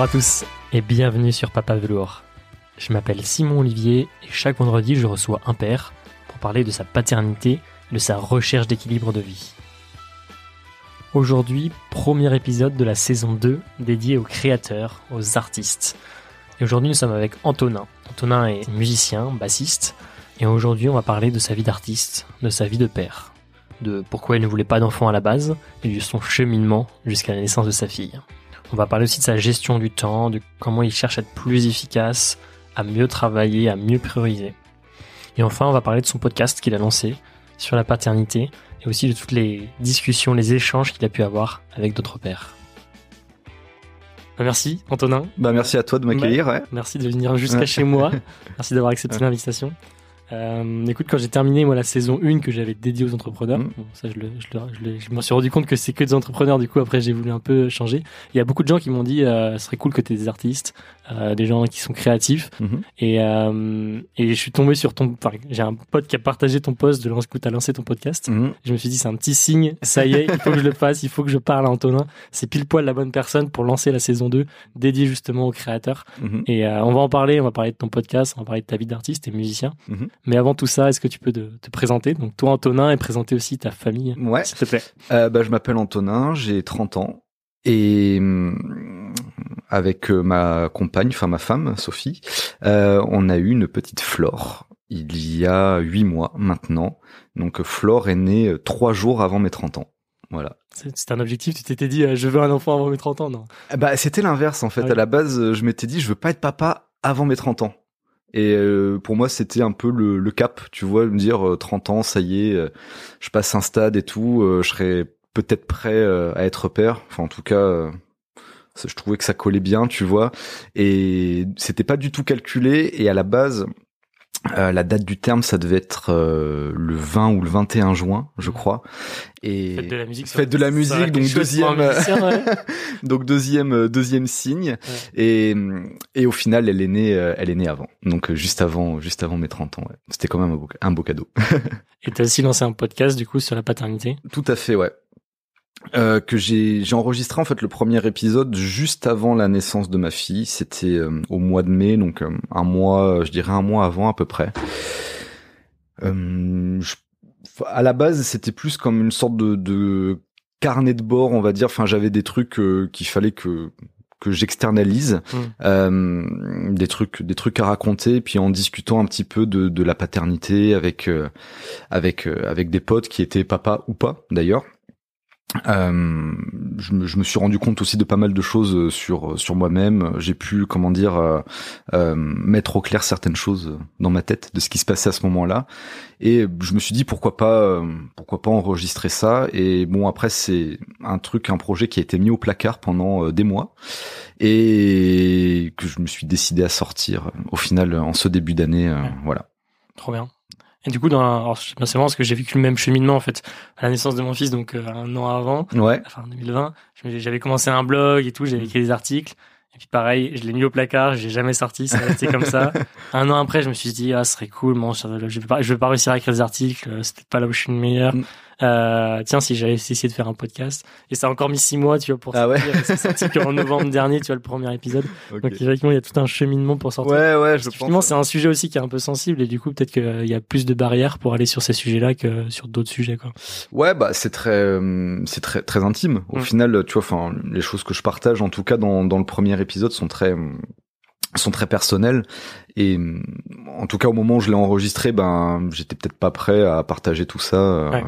Bonjour à tous et bienvenue sur Papa Velours. Je m'appelle Simon Olivier et chaque vendredi je reçois un père pour parler de sa paternité de sa recherche d'équilibre de vie. Aujourd'hui, premier épisode de la saison 2 dédié aux créateurs, aux artistes. Et aujourd'hui nous sommes avec Antonin. Antonin est musicien, bassiste et aujourd'hui on va parler de sa vie d'artiste, de sa vie de père, de pourquoi il ne voulait pas d'enfant à la base et de son cheminement jusqu'à la naissance de sa fille. On va parler aussi de sa gestion du temps, de comment il cherche à être plus efficace, à mieux travailler, à mieux prioriser. Et enfin, on va parler de son podcast qu'il a lancé sur la paternité et aussi de toutes les discussions, les échanges qu'il a pu avoir avec d'autres pères. Bah, merci Antonin. Bah merci à toi de m'accueillir. Ouais. Merci de venir jusqu'à chez moi. Merci d'avoir accepté l'invitation. Euh, écoute, quand j'ai terminé moi la saison 1 que j'avais dédiée aux entrepreneurs, Mm. bon, ça je, le, je, le- je, l'ai- je me suis rendu compte que c'est que des entrepreneurs. Du coup, après j'ai voulu un peu changer. Il y a beaucoup de gens qui m'ont dit, euh, ce serait cool que tu des artistes, euh, des gens qui sont créatifs. Mhm. Et, euh, et je suis tombé sur ton. Enfin, j'ai un pote qui a partagé ton post de lance que t'as lancé ton podcast. Mhm. Je me suis dit, c'est un petit signe. Ça y est, il faut que je le fasse. Il faut que je parle à Antonin. C'est pile poil la bonne personne pour lancer la saison 2 dédiée justement aux créateurs. Mhm. Et euh, on va en parler, on va parler de ton podcast, on va parler de ta vie d'artiste et musicien. Mais avant tout ça, est-ce que tu peux te, te présenter? Donc toi Antonin et présenter aussi ta famille, Ouais. s'il te plaît. Euh, bah, je m'appelle Antonin, j'ai 30 ans et hum, avec euh, ma compagne, enfin ma femme Sophie, euh, on a eu une petite Flore il y a huit mois maintenant. Donc Flore est née trois jours avant mes 30 ans. Voilà. C'est un objectif, tu t'étais dit euh, je veux un enfant avant mes 30 ans, non? Bah c'était l'inverse en fait. Ah oui. À la base, je m'étais dit je veux pas être papa avant mes 30 ans. Et euh, pour moi, c'était un peu le, cap, tu vois, me dire euh, 30 ans, ça y est, euh, je passe un stade et tout, euh, je serais peut-être prêt euh, à être père. Enfin, en tout cas, euh, je trouvais que ça collait bien, tu vois. Et c'était pas du tout calculé. Et à la base, euh, la date du terme, ça devait être euh, le 20 ou le 21 juin, je crois. Et Fête de la musique. Fête de la musique, a donc deuxième- musicien, ouais. donc deuxième euh, deuxième signe et et au final elle est née euh, elle est née avant donc euh, juste avant juste avant mes 30 ans ouais. c'était quand même un beau, un beau cadeau Et t'as aussi lancé un podcast du coup sur la paternité? tout à fait ouais euh, que j'ai j'ai enregistré en fait le premier épisode juste avant la naissance de ma fille. C'était euh, au mois de mai donc euh, un mois euh, je dirais un mois avant à peu près. Euh, je- à la base c'était plus comme une sorte de, de carnet de bord on va dire. Enfin j'avais des trucs euh, qu'il fallait que que j'externalise. Mm. euh, des trucs des trucs à raconter. Puis en discutant un petit peu de, de la paternité avec euh, avec euh, avec des potes qui étaient papa ou pas d'ailleurs euh, je, me, je me suis rendu compte aussi de pas mal de choses euh, sur sur moi-même. J'ai pu, comment dire, euh, euh, mettre au clair certaines choses dans ma tête de ce qui se passait à ce moment-là. Et je me suis dit pourquoi pas, euh, pourquoi pas enregistrer ça. Et bon, après c'est un truc, un projet qui a été mis au placard pendant euh, des mois et que je me suis décidé à sortir euh, au final en ce début d'année. euh, Ouais. Voilà. Trop bien. Et du coup, dans, alors, c'est marrant parce que j'ai vécu le même cheminement en fait à la naissance de mon fils, donc euh, un an avant. Ouais. enfin 2020, je- j'avais commencé un blog et tout, j'avais écrit des articles. Et puis pareil, je l'ai mis au placard, j'ai jamais sorti, ça a resté comme ça. Un an après, je me suis dit, ah, ce serait cool, bon, je vais pas, je vais pas réussir à écrire des articles, euh, c'est peut-être pas là où je suis le meilleur. Mm. Euh, tiens, si j'avais essayé de faire un podcast. Et ça a encore mis six mois, tu vois, pour Ah ouais. C'est sorti qu'en novembre dernier, tu vois, le premier épisode. Donc effectivement, il y a tout un cheminement pour sortir. Ouais, ouais, je pense. c'est un sujet aussi qui est un peu sensible et du coup, peut-être qu'il y a plus de barrières pour aller sur ces sujets-là que sur d'autres sujets, quoi. Ouais, bah c'est très, euh, c'est très, très intime. Au Mm. final, tu vois, enfin, les choses que je partage, en tout cas dans dans le premier épisode, sont très sont très personnelles. Et en tout cas, au moment où je l'ai enregistré, ben, j'étais peut-être pas prêt à partager tout ça euh, Ouais.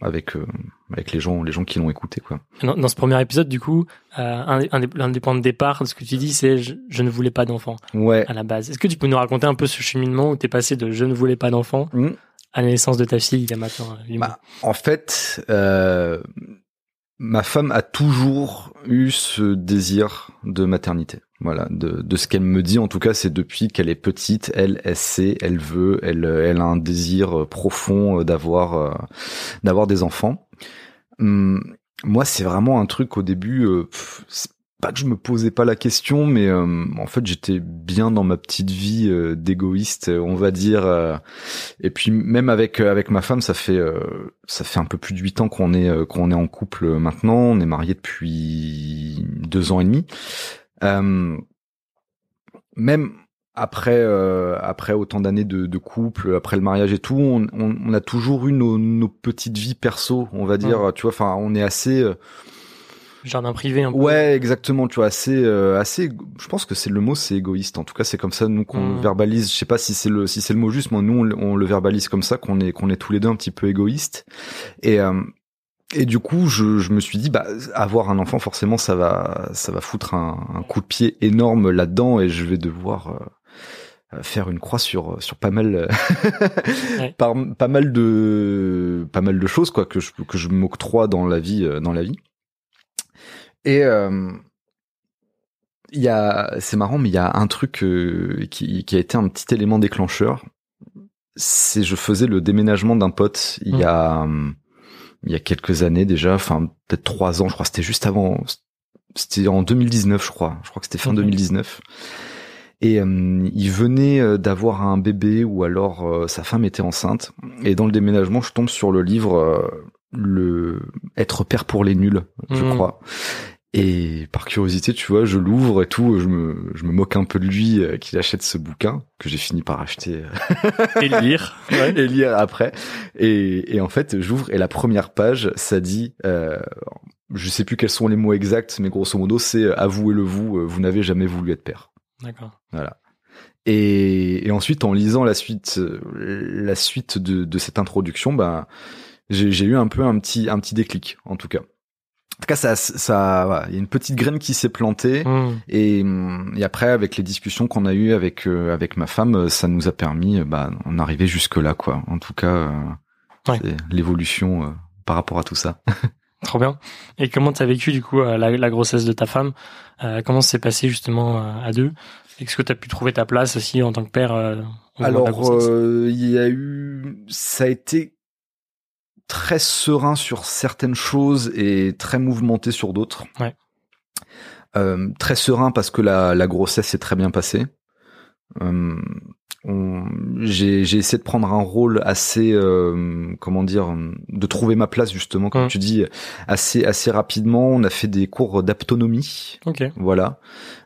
Avec euh, avec les gens, les gens qui l'ont écouté, quoi. Dans, dans ce premier épisode, du coup, euh, un, un, des- l'un des points de départ de ce que tu dis, c'est je, je ne voulais pas d'enfant Ouais. à la base. Est-ce que tu peux nous raconter un peu ce cheminement où tu es passé de je ne voulais pas d'enfant Mm. à la naissance de ta fille il y a maintenant euh, Bah, en fait, euh, ma femme a toujours eu ce désir de maternité. Voilà, de, de ce qu'elle me dit en tout cas, c'est depuis qu'elle est petite, elle, elle sait, elle veut, elle, elle a un désir profond d'avoir, euh, d'avoir des enfants. Hum, moi, c'est vraiment un truc au début. euh, pff, pas que je me posais pas la question, mais euh, en fait, j'étais bien dans ma petite vie euh, d'égoïste, on va dire. euh, et puis même avec euh, avec ma femme, ça fait euh, ça fait un peu plus de huit ans qu'on est euh, qu'on est en couple euh, maintenant. On est mariés depuis deux ans et demi. Euh, même après euh, après autant d'années de, de, couple, après le mariage et tout, on, on, on a toujours eu nos, nos, petites vies perso, on va dire. Tu vois, enfin, on est assez euh, jardin privé un peu. Ouais, exactement, tu vois, assez euh, assez je pense que c'est le mot c'est égoïste. En tout cas, c'est comme ça nous qu'on mmh. verbalise, je sais pas si c'est le si c'est le mot juste, mais nous on, le verbalise comme ça qu'on est qu'on est tous les deux un petit peu égoïstes. Et euh, et du coup, je, je me suis dit, bah, avoir un enfant, forcément, ça va, ça va foutre un, un coup de pied énorme là-dedans, et je vais devoir euh, faire une croix sur sur pas mal ouais. pas, pas mal de pas mal de choses quoi que je que je m'octroie dans la vie dans la vie et euh, il y a c'est marrant mais il y a un truc euh, qui qui a été un petit élément déclencheur c'est je faisais le déménagement d'un pote il y mmh. a il y a quelques années déjà, enfin peut-être trois ans, je crois. C'était juste avant, c'était en 2019, je crois. Je crois que c'était fin 2019. Et euh, il venait euh, d'avoir un bébé ou alors euh, sa femme était enceinte. Et dans le déménagement, je tombe sur le livre le être père pour les nuls, je mmh. crois. Et par curiosité, tu vois, je l'ouvre et tout, je me, je me moque un peu de lui euh, qu'il achète ce bouquin que j'ai fini par acheter et lire, ouais. et lire après. Et, et en fait, j'ouvre et la première page, ça dit, euh, je sais plus quels sont les mots exacts, mais grosso modo, c'est euh, avouez-le vous, euh, vous n'avez jamais voulu être père. D'accord. Voilà. Et, et, ensuite, en lisant la suite, la suite de, de cette introduction, bah, j'ai eu un peu un petit, un petit déclic, en tout cas. En tout cas, ça, ça, il y a une petite graine qui s'est plantée mmh. et, et, après, avec les discussions qu'on a eues avec euh, avec ma femme, ça nous a permis, euh, bah, on arrivait jusque là, quoi. En tout cas, euh, ouais. l'évolution euh, par rapport à tout ça. Trop bien. Et comment t'as vécu du coup la, la, grossesse de ta femme? Comment s'est passé justement à deux? Est-ce que t'as pu trouver ta place aussi en tant que père Alors, il y a eu, ça a été très serein sur certaines choses et très mouvementé sur d'autres. Ouais. Euh, très serein parce que la, la grossesse s'est très bien passée. Euh, j'ai essayé de prendre un rôle assez euh, comment dire de trouver ma place justement comme mmh. tu dis assez assez rapidement. On a fait des cours d'autonomie ok. Voilà.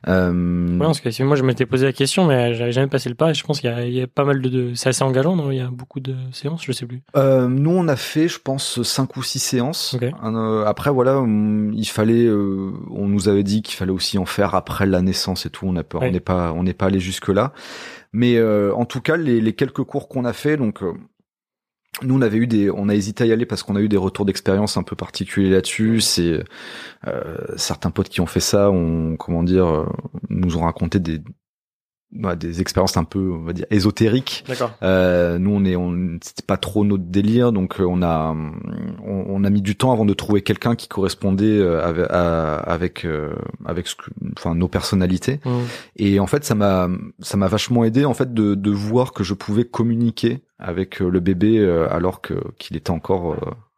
Euh... ouais, parce que moi je m'étais posé la question mais j'avais jamais passé le pas et je pense qu'il y, y, a pas mal de, de... c'est assez engageant non? Il y a beaucoup de séances je sais plus. Euh, nous on a fait je pense cinq ou six séances. Okay. euh, après voilà il fallait euh, on nous avait dit qu'il fallait aussi en faire après la naissance et tout. On a peur ouais. on n'est pas on n'est pas allé jusque là mais euh, en tout cas, les, quelques cours qu'on a fait, donc euh, nous, on avait eu des, on a hésité à y aller parce qu'on a eu des retours d'expérience un peu particuliers là-dessus. C'est euh, certains potes qui ont fait ça, ont comment dire, euh, nous ont raconté des bah, des expériences un peu on va dire ésotériques. Euh, nous on est on c'était pas trop notre délire donc euh, on a on, on, a mis du temps avant de trouver quelqu'un qui correspondait euh, avec avec euh, avec ce que, enfin nos personnalités mmh. et en fait ça m'a ça m'a vachement aidé en fait de de voir que je pouvais communiquer avec le bébé alors que qu'il était encore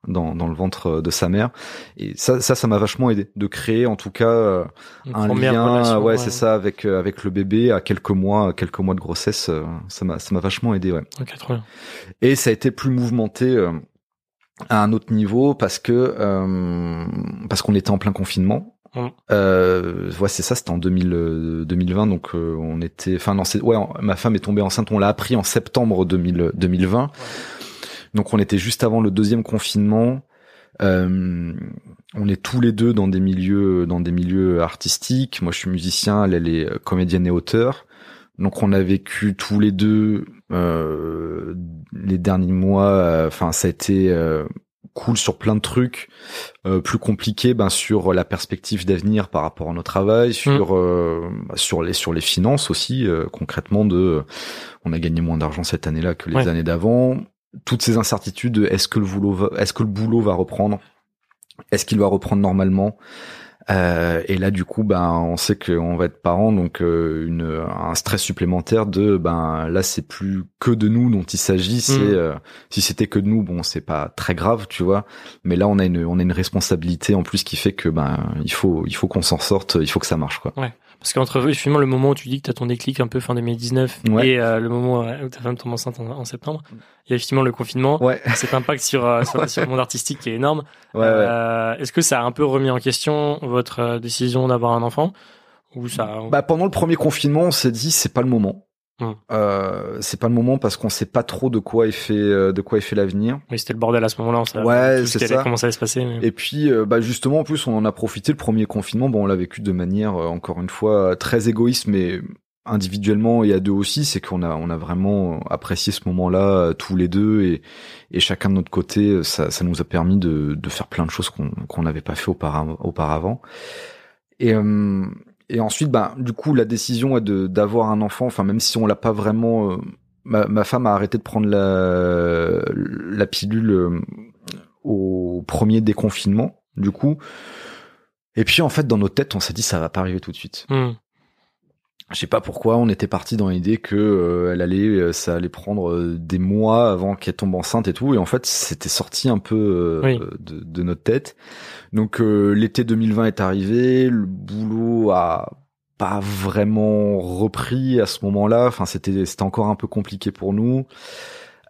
dans, dans le ventre de sa mère. Et ça, ça, ça m'a vachement aidé de créer en tout cas euh, un lien, ouais, ouais. c'est ça, avec euh, avec le bébé à quelques mois, quelques mois de grossesse. Euh, ça m'a ça m'a vachement aidé, ouais. Ok, trop bien. Et ça a été plus mouvementé à un autre niveau parce que parce qu'on était en plein confinement. Mmh. Euh, ouais, c'est ça, c'était en 2000, 2020, donc euh, on était, enfin non, c'est, ouais, ma femme est tombée enceinte, on l'a appris en septembre 2000, 2020. Ouais. Donc on était juste avant le deuxième confinement. Euh, on est tous les deux dans des milieux dans des milieux artistiques. Moi, je suis musicien, elle, elle est comédienne et auteur. Donc on a vécu tous les deux euh, les derniers mois. Enfin, euh, ça a été euh, cool sur plein de trucs, euh, plus compliqué ben sur la perspective d'avenir par rapport à notre travail, sur mmh. sur les sur les finances aussi concrètement de. on a gagné moins d'argent cette année-là que les ouais. années d'avant toutes ces incertitudes. Est-ce que le boulot va, est-ce que le boulot va reprendre? Est-ce qu'il va reprendre normalement? Euh, et là, du coup, ben, on sait qu'on va être parents, donc euh, une, un stress supplémentaire de, ben, là, c'est plus que de nous dont il s'agit. C'est mmh. euh, si c'était que de nous, bon, c'est pas très grave, tu vois. Mais là, on a une, on a une responsabilité en plus qui fait que, ben, il faut, il faut qu'on s'en sorte, il faut que ça marche, quoi. Ouais. Parce qu'entre finalement le moment où tu dis que tu as ton déclic un peu fin 2019 ouais. et euh, le moment où ta femme tombe enceinte en, en, septembre, il y a effectivement le confinement, ouais. cet impact sur, euh, sur, ouais. sur, le monde artistique qui est énorme. Euh, Est-ce que ça a un peu remis en question votre euh, décision d'avoir un enfant Ou ça Bah pendant le premier confinement, on s'est dit c'est pas le moment. Hum. Euh, c'est pas le moment parce qu'on sait pas trop de quoi est fait euh, de quoi est fait l'avenir. Oui, c'était le bordel à ce moment-là. Ouais, ce c'est ça. Comment ça allait se passer. mais- Et puis euh, bah justement en plus on en a profité le premier confinement. Bon on l'a vécu de manière euh, encore une fois très égoïste mais individuellement et à deux aussi, c'est qu'on a on a vraiment apprécié ce moment-là euh, tous les deux et et chacun de notre côté euh, ça ça nous a permis de de faire plein de choses qu'on qu'on n'avait pas fait auparavant. Et euh, et ensuite bah du coup la décision est de d'avoir un enfant enfin même si on l'a pas vraiment ma, ma femme a arrêté de prendre la la pilule au premier déconfinement du coup et puis en fait dans notre tête on s'est dit ça va pas arriver tout de suite Hum. Je sais pas pourquoi on était parti dans l'idée que euh, elle allait euh, ça allait prendre euh, des mois avant qu'elle tombe enceinte et tout et en fait c'était sorti un peu euh, Oui. de, de notre tête donc euh, l'été 2020 est arrivé le boulot a pas vraiment repris à ce moment-là enfin c'était c'était encore un peu compliqué pour nous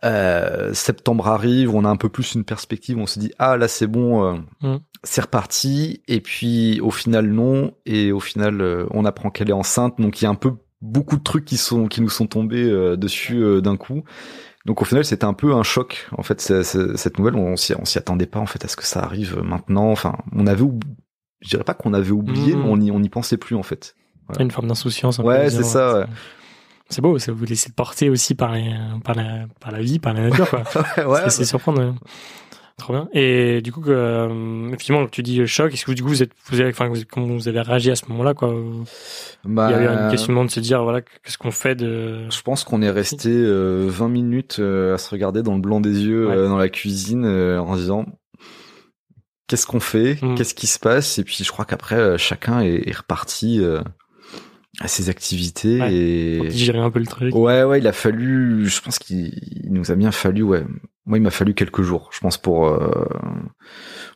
euh, septembre arrive, on a un peu plus une perspective, on se dit ah là c'est bon, euh, Mm. c'est reparti. Et puis au final non, et au final euh, on apprend qu'elle est enceinte, donc il y a un peu beaucoup de trucs qui sont qui nous sont tombés euh, dessus euh, d'un coup. Donc au final c'était un peu un choc en fait cette nouvelle, on s'y on s'y attendait pas en fait à ce que ça arrive maintenant. Enfin on avait, je dirais pas qu'on avait oublié, Mm. mais on y on y pensait plus en fait. Une forme d'insouciance. Ouais, c'est ça, ouais. C'est beau, ça vous laissez porter aussi par, les, par, la, par la vie, par la nature, quoi. ouais, c'est c'est surprenant. ouais. Trop bien. Et du coup, euh, effectivement, tu dis euh, choc. Est-ce que du coup, vous êtes, vous avez, enfin, vous, comment vous avez réagi à ce moment-là, quoi bah, Il y avait un questionnement de se dire, voilà, qu'est-ce qu'on fait de. Je pense qu'on est resté euh, 20 minutes euh, à se regarder dans le blanc des yeux Ouais. euh, dans la cuisine en se disant qu'est-ce qu'on fait, Mm. qu'est-ce qui se passe? Et puis je crois qu'après chacun est, est reparti à ses activités Ouais. et Pour digérer un peu le truc. ouais ouais il a fallu je pense qu'il il nous a bien fallu ouais moi il m'a fallu quelques jours je pense pour euh,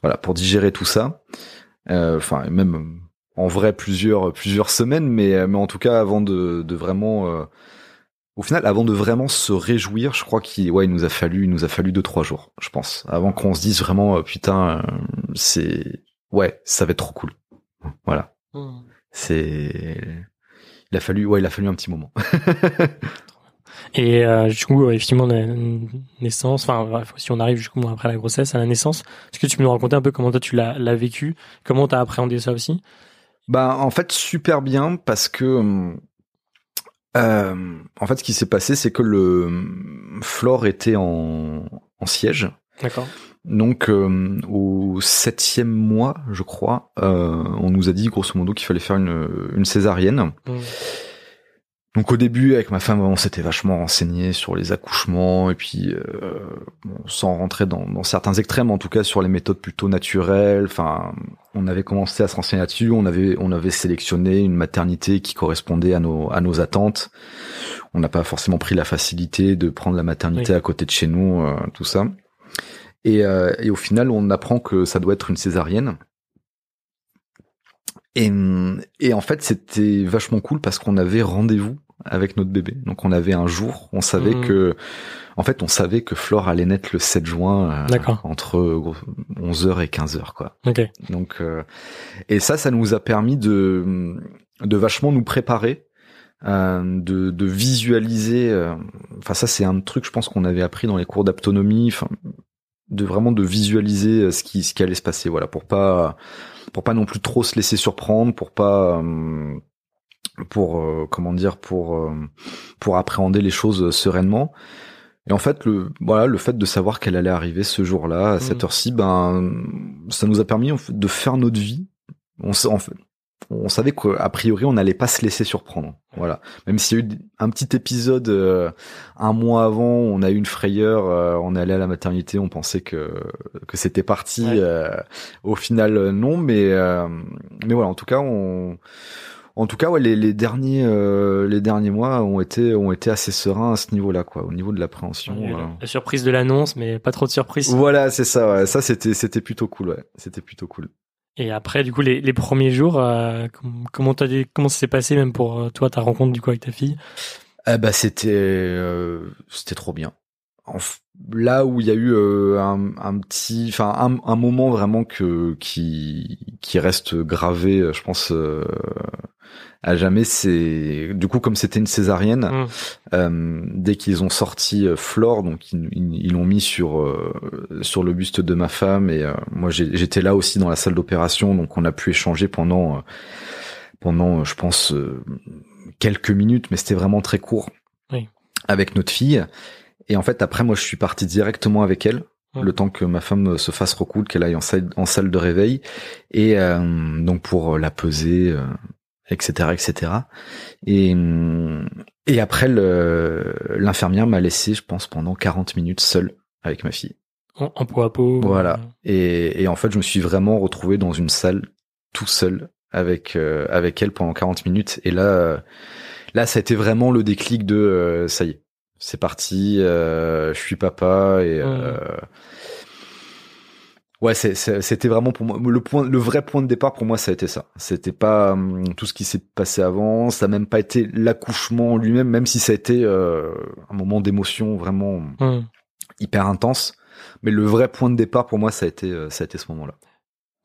voilà pour digérer tout ça Euh, enfin même en vrai plusieurs plusieurs semaines mais mais en tout cas avant de de vraiment euh, au final avant de vraiment se réjouir je crois qu'il ouais il nous a fallu il nous a fallu deux trois jours je pense avant qu'on se dise vraiment euh, putain euh, c'est ouais ça va être trop cool voilà Hum. c'est il a fallu ouais il a fallu un petit moment. Et euh, du coup, effectivement, la naissance, enfin, bref, si on arrive du coup après la grossesse, à la naissance, est-ce que tu peux nous raconter un peu comment toi tu l'as l'as vécu, comment t'as appréhendé ça aussi? Bah en fait super bien parce que euh, en fait ce qui s'est passé c'est que le hum, Flore était en, en siège. D'accord. Donc euh, au septième mois je crois euh, on nous a dit grosso modo qu'il fallait faire une, une césarienne. Hum. donc au début avec ma femme on s'était vachement renseigné sur les accouchements et puis euh, sans rentrer dans, dans certains extrêmes en tout cas sur les méthodes plutôt naturelles. Enfin on avait commencé à se renseigner là-dessus. On avait on avait sélectionné une maternité qui correspondait à nos à nos attentes. On n'a pas forcément pris la facilité de prendre la maternité Oui. à côté de chez nous euh, tout ça et, euh, et au final on apprend que ça doit être une césarienne et, et en fait, c'était vachement cool parce qu'on avait rendez-vous avec notre bébé. Donc on avait un jour, on savait Mhm. que, en fait, on savait que Flore allait naître le 7 juin euh, entre 11h et 15h, quoi. Ok. Donc, euh, et ça, ça nous a permis de, de vachement nous préparer, euh, de, de visualiser. euh, Enfin, ça, c'est un truc, je pense, qu'on avait appris dans les cours d'autonomie. Enfin, de vraiment de visualiser euh, ce qui, ce qui allait se passer. Voilà, pour pas, pour pas non plus trop se laisser surprendre, pour pas, euh, pour euh, comment dire, pour, pour appréhender les choses sereinement. Et en fait, le voilà, le fait de savoir qu'elle allait arriver ce jour-là, à cette Mhm. heure-ci, ben, ça nous a permis de faire notre vie. On, en fait, on savait qu'a priori, on n'allait pas se laisser surprendre. Voilà. Même s'il y a eu un petit épisode euh, un mois avant, on a eu une frayeur, euh, on est allé à la maternité, on pensait que que c'était parti. Ouais. euh, au final, euh, non, mais euh, mais voilà. En tout cas, on en tout cas, ouais, les, les derniers euh, les derniers mois ont été ont été assez sereins à ce niveau-là, quoi, au niveau de l'appréhension. La, la surprise de l'annonce, mais pas trop de surprise. Voilà, c'est ça. Ouais. Ça, c'était c'était plutôt cool. Ouais, c'était plutôt cool. Et après, du coup, les, premiers jours, euh, com- comment t'as comment ça s'est passé même pour euh, toi ta rencontre du coup avec ta fille? Eh bah, c'était euh, c'était trop bien. Là où il y a eu un, un, petit, enfin un, un, moment vraiment que qui qui reste gravé, je pense à jamais. C'est du coup comme c'était une césarienne, mmh. euh, dès qu'ils ont sorti euh, Flore, donc ils l'ont mis sur euh, sur le buste de ma femme et moi j'étais là aussi dans la salle d'opération, donc on a pu échanger pendant pendant je pense quelques minutes, mais c'était vraiment très court oui. avec notre fille. Et en fait après moi je suis parti directement avec elle le temps que ma femme se fasse recoudre, qu'elle aille en salle, en salle de réveil, et donc pour la peser, etc., etc. Et, et après, l'infirmière m'a laissé, je pense, pendant 40 minutes seul avec ma fille. En, en peau à peau. Voilà. Euh. Et, et en fait, je me suis vraiment retrouvé dans une salle tout seul avec euh, avec elle pendant 40 minutes. Et là, là, ça a été vraiment le déclic de euh, ça y est, c'est parti. je suis papa et Ouais, c'était vraiment pour moi le point, le vrai point de départ pour moi, ça a été ça. C'était pas hum, tout ce qui s'est passé avant, ça n'a même pas été l'accouchement lui-même, même si ça a été euh, un moment d'émotion vraiment hum. hyper intense. Mais le vrai point de départ pour moi, ça a été, euh, ça a été ce moment-là.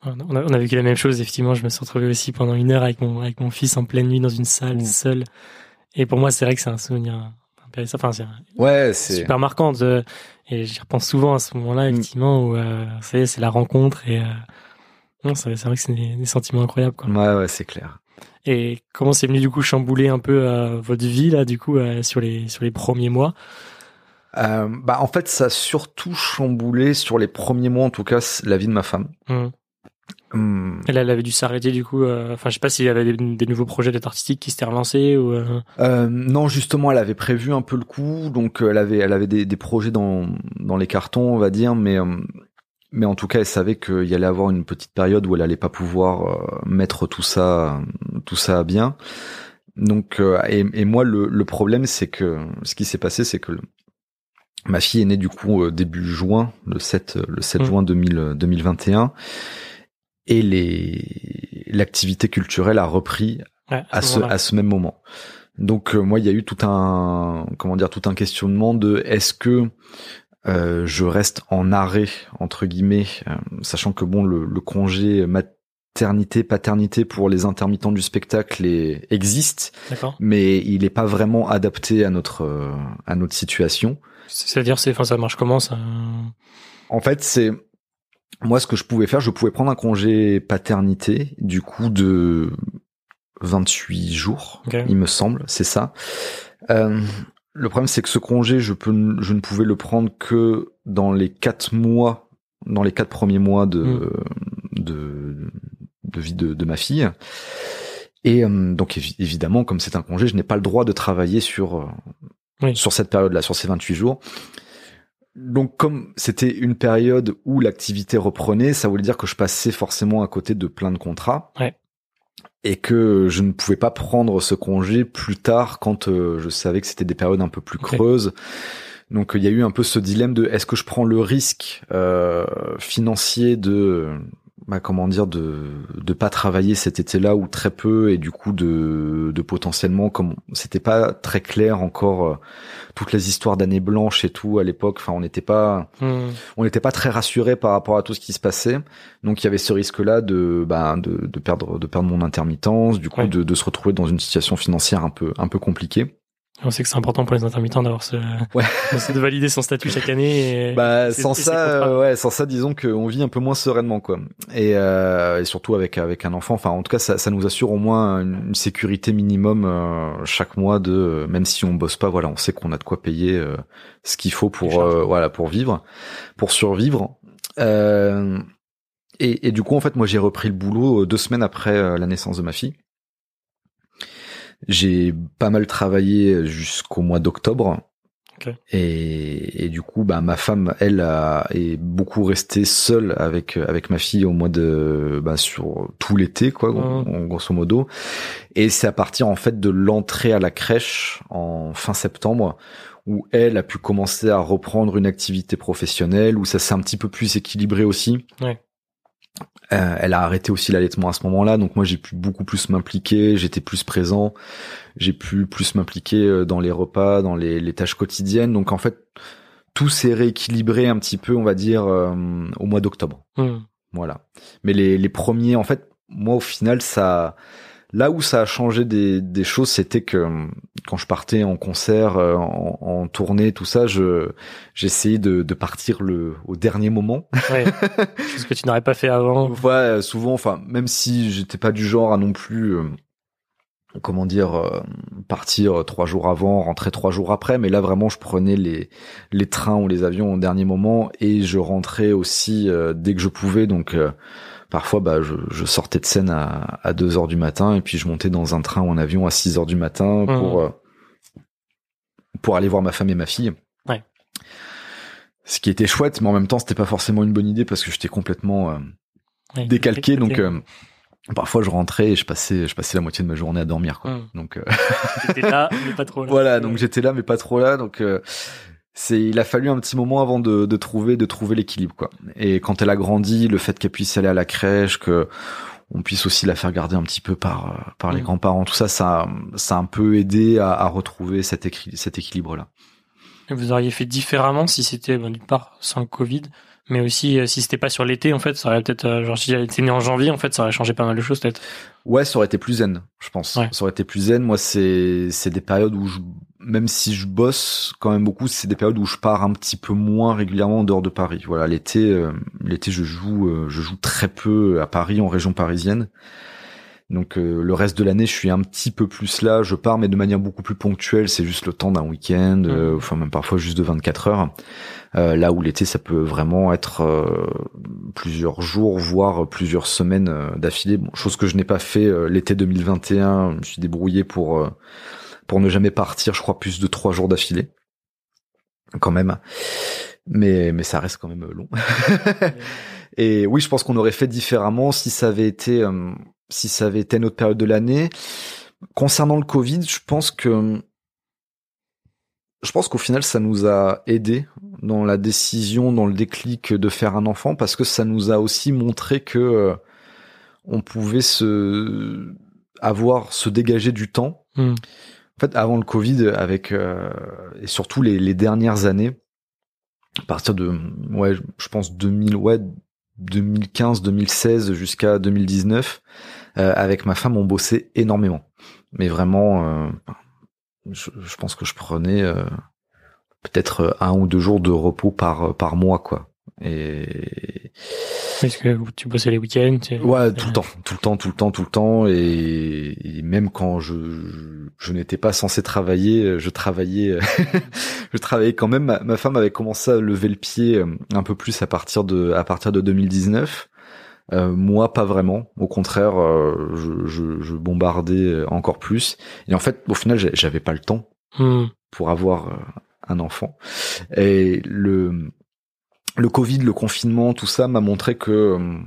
On a, on a, vécu la même chose. Effectivement, je me suis retrouvé aussi pendant une heure avec mon avec mon fils en pleine nuit dans une salle mmh. seul. Et pour moi, c'est vrai que c'est un souvenir Enfin, c'est ouais, super marquant. Et j'y repense souvent à ce moment-là, mm. effectivement, où euh, c'est la rencontre et euh, non, c'est vrai que c'est des, sentiments incroyables. Quoi. Ouais, ouais, c'est clair. Et comment c'est venu du coup chambouler un peu euh, votre vie là, du coup, euh, sur les sur les premiers mois? Euh, Bah, en fait, ça a surtout chamboulé sur les premiers mois, en tout cas, la vie de ma femme. Mmh. Hmm. Elle, elle avait dû s'arrêter du coup. Euh, enfin, je sais pas s'il y avait des, nouveaux projets d'être artistique qui s'étaient relancés ou. Euh... Euh, non, justement, elle avait prévu un peu le coup, donc elle avait, elle avait des, des, projets dans dans les cartons, on va dire, mais mais en tout cas, elle savait qu'il y allait avoir une petite période où elle allait pas pouvoir mettre tout ça, tout ça à bien. Donc, et, et, moi, le, le problème, c'est que ce qui s'est passé, c'est que ma fille est née du coup début juin, le 7 le 7 mmh. juin 2000, 2021 et les l'activité culturelle a repris à ce à ce même moment. Donc euh, moi il y a eu tout un comment dire tout un questionnement de est-ce que euh, je reste en arrêt entre guillemets, euh, sachant que bon le, le, congé maternité paternité pour les intermittents du spectacle est, existe, mais il n'est pas vraiment adapté à notre à notre situation. C'est-à-dire c'est enfin ça marche comment ça? En fait c'est moi, ce que je pouvais faire, je pouvais prendre un congé paternité, du coup de 28 jours, il me semble, c'est ça. Euh, le problème, c'est que ce congé, je peux, je ne pouvais le prendre que dans les quatre mois, dans les quatre premiers mois de hmm. de, de, vie de, de, ma fille. Et euh, donc évidemment, comme c'est un congé, je n'ai pas le droit de travailler sur euh, sur cette période-là, sur ces 28 jours donc comme c'était une période où l'activité reprenait, ça voulait dire que je passais forcément à côté de plein de contrats. Et que je ne pouvais pas prendre ce congé plus tard quand euh, je savais que c'était des périodes un peu plus creuses. Donc il y a eu un peu ce dilemme de est-ce que je prends le risque euh, financier de bah, comment dire de de pas travailler cet été-là ou très peu et du coup de de potentiellement comme c'était pas très clair encore euh, toutes les histoires d'années blanches et tout à l'époque enfin on n'était pas hmm. on n'était pas très rassuré par rapport à tout ce qui se passait. Donc il y avait ce risque là de bah de, de perdre de perdre mon intermittence du coup de, de se retrouver dans une situation financière un peu un peu compliquée on sait que c'est important pour les intermittents d'avoir ce, ouais. de valider son statut chaque année. Et, bah sans ça, ouais, sans ça, disons qu'on vit un peu moins sereinement, quoi. Et, euh, et surtout avec avec un enfant. Enfin, en tout cas, ça, ça nous assure au moins une, sécurité minimum euh, chaque mois de, même si on bosse pas, voilà, on sait qu'on a de quoi payer euh, ce qu'il faut pour euh, voilà pour vivre, pour survivre. et, et du coup, en fait, moi, j'ai repris le boulot deux semaines après la naissance de ma fille. J'ai pas mal travaillé jusqu'au mois d'octobre. Et, et, du coup, bah, ma femme, elle, a, est beaucoup restée seule avec avec ma fille au mois de, bah, sur tout l'été, quoi, mmh. grosso modo. Et c'est à partir en fait de l'entrée à la crèche en fin septembre où elle a pu commencer à reprendre une activité professionnelle, où ça s'est un petit peu plus équilibré aussi. Ouais. Euh, elle a arrêté aussi l'allaitement à ce moment-là, donc moi j'ai pu beaucoup plus m'impliquer, j'étais plus présent, j'ai pu plus m'impliquer euh, dans les repas, dans les, tâches quotidiennes. Donc en fait, tout s'est rééquilibré un petit peu, on va dire, euh, au mois d'octobre. Hmm. Voilà. Mais les, les premiers, en fait, moi au final, ça, là où ça a changé des, des choses, c'était que quand je partais en concert, euh, en, en tournée, tout ça, je j'essayais de, de partir le au dernier moment. Ouais. ce que tu n'aurais pas fait avant. Ouais, souvent, enfin, même si j'étais pas du genre à non plus. euh, comment dire euh, partir trois jours avant rentrer trois jours après mais là vraiment je prenais les les trains ou les avions au dernier moment et je rentrais aussi euh, dès que je pouvais donc euh, parfois bah je, je sortais de scène à à deux heures du matin et puis je montais dans un train ou un avion à 6 heures du matin pour euh, pour aller voir ma femme et ma fille Ouais. ce qui était chouette mais en même temps c'était pas forcément une bonne idée parce que j'étais complètement euh, Ouais. décalqué donc euh, parfois je rentrais et je passais je passais la moitié de ma journée à dormir quoi Hmm. donc T'étais là, mais pas trop là. voilà donc j'étais là mais pas trop là donc c'est il a fallu un petit moment avant de, de trouver de trouver l'équilibre quoi et quand elle a grandi le fait qu'elle puisse aller à la crèche que on puisse aussi la faire garder un petit peu par euh, par les Mm. grands-parents tout ça ça ça a un peu aidé à, à retrouver cet, équil- cet équilibre là Et Vous auriez fait différemment si c'était, bon, d'une part, sans le Covid, mais aussi euh, si c'était pas sur l'été, en fait, ça aurait peut-être, euh, genre, si j'avais été né en janvier, en fait, ça aurait changé pas mal de choses, peut-être. Ouais, ça aurait été plus zen, je pense. Ouais. Ça aurait été plus zen. Moi, c'est c'est des périodes où je, même si je bosse quand même beaucoup, c'est des périodes où je pars un petit peu moins régulièrement en dehors de Paris. Voilà, l'été, euh, l'été, je joue, euh, je joue très peu à Paris, en région parisienne. Donc euh, le reste de l'année, je suis un petit peu plus là. Je pars, mais de manière beaucoup plus ponctuelle. C'est juste le temps d'un week-end, euh, enfin même parfois juste de 24 heures. Euh, là où l'été, ça peut vraiment être euh, plusieurs jours, voire plusieurs semaines d'affilée. Bon, chose que je n'ai pas fait euh, l'été 2021. Je me suis débrouillé pour euh, pour ne jamais partir. Je crois plus de trois jours d'affilée, quand même. Mais mais ça reste quand même long. Et oui, je pense qu'on aurait fait différemment si ça avait été euh, si ça avait été une autre période de l'année. Concernant le Covid, je pense que je pense qu'au final, ça nous a aidé dans la décision, dans le déclic de faire un enfant, parce que ça nous a aussi montré que euh, on pouvait se avoir se dégager du temps. Hmm. En fait, avant le Covid, avec euh, et surtout les, dernières années, à partir de ouais, je pense 2000 ouais 2015, 2016 jusqu'à 2019, euh, avec ma femme, on bossait énormément. Mais vraiment, euh, je, je pense que je prenais euh, peut-être un ou deux jours de repos par par mois, quoi. Et Parce que tu bossais les week-ends. tu- ouais, tout le temps, tout le temps, tout le temps, tout le temps, et, et même quand je je, je n'étais pas censé travailler, je travaillais, je travaillais quand même. Ma, ma femme avait commencé à lever le pied euh, un peu plus à partir de à partir de 2019. Euh, moi, pas vraiment. Au contraire, euh, je, je, je bombardais encore plus. Et en fait, au final, j'avais pas le temps Hmm. pour avoir un enfant. Et le le Covid, le confinement, tout ça m'a montré que euh,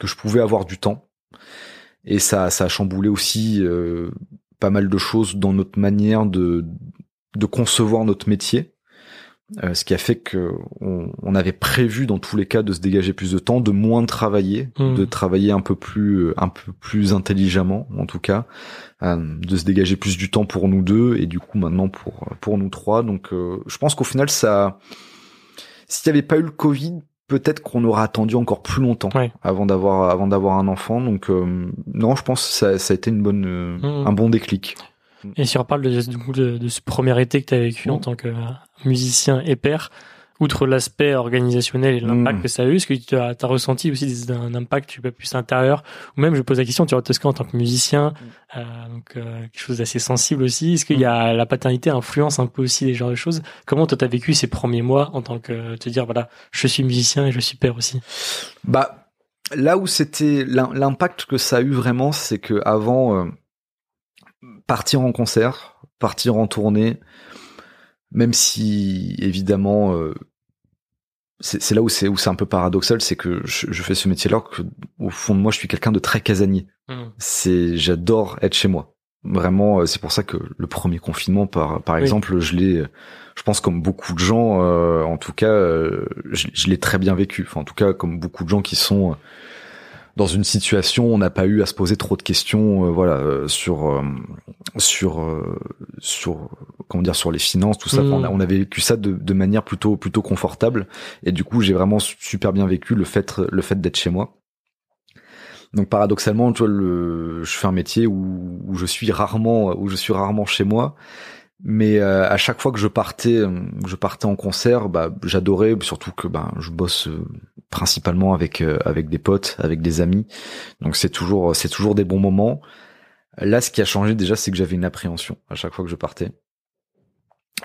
que je pouvais avoir du temps. Et ça ça a chamboulé aussi euh, pas mal de choses dans notre manière de de concevoir notre métier. Euh, ce qui a fait que on, on avait prévu dans tous les cas de se dégager plus de temps, de moins travailler, Mhm. de travailler un peu plus un peu plus intelligemment en tout cas, euh, de se dégager plus du temps pour nous deux et du coup maintenant pour pour nous trois. Donc euh, je pense qu'au final ça, s'il n'y avait pas eu le Covid, peut-être qu'on aurait attendu encore plus longtemps Ouais. avant d'avoir avant d'avoir un enfant. Donc euh, non, je pense que ça, ça a été une bonne euh, Mhm. un bon déclic. Et si on reparle de, ce premier été que tu as vécu en Mm. tant que musicien et père, outre l'aspect organisationnel et l'impact Mm. que ça a eu, est-ce que tu as, ressenti aussi des- un impact tu plus intérieur Ou même, je pose la question, tu vois, Tosca en tant que musicien, Mm. euh, donc euh, quelque chose d'assez sensible aussi. Est-ce qu'il y a la paternité influence un peu aussi les genres de choses? Comment toi t'as vécu ces premiers mois en tant que te dire voilà, je suis musicien et je suis père aussi? Bah là où c'était l'im- l'impact que ça a eu vraiment, c'est que avant euh, partir en concert, partir en tournée, même si évidemment euh, c'est là où c'est où c'est un peu paradoxal, c'est que je, je fais ce métier-là que au fond de moi je suis quelqu'un de très casanier. C'est j'adore être chez moi. Vraiment, euh, c'est pour ça que le premier confinement, par par Oui. exemple, je l'ai, je pense comme beaucoup de gens, euh, en tout cas, euh, je, je l'ai très bien vécu. Enfin, en tout cas, comme beaucoup de gens qui sont dans une situation où on n'a pas eu à se poser trop de questions, voilà, sur sur sur comment dire sur les finances, tout ça. Mm. on, a, on a vécu ça de, de manière plutôt plutôt confortable. Et du coup, j'ai vraiment super bien vécu le fait le fait d'être chez moi. Donc paradoxalement, tu vois, le, je fais un métier où, où, je suis rarement, où je suis rarement chez moi. Mais euh, à chaque fois que je partais, euh, je partais en concert, bah, j'adorais, surtout que bah, je bosse euh, principalement avec avec des potes, avec des amis. Donc c'est toujours c'est toujours des bons moments. Là, ce qui a changé déjà, c'est que j'avais une appréhension à chaque fois que je partais.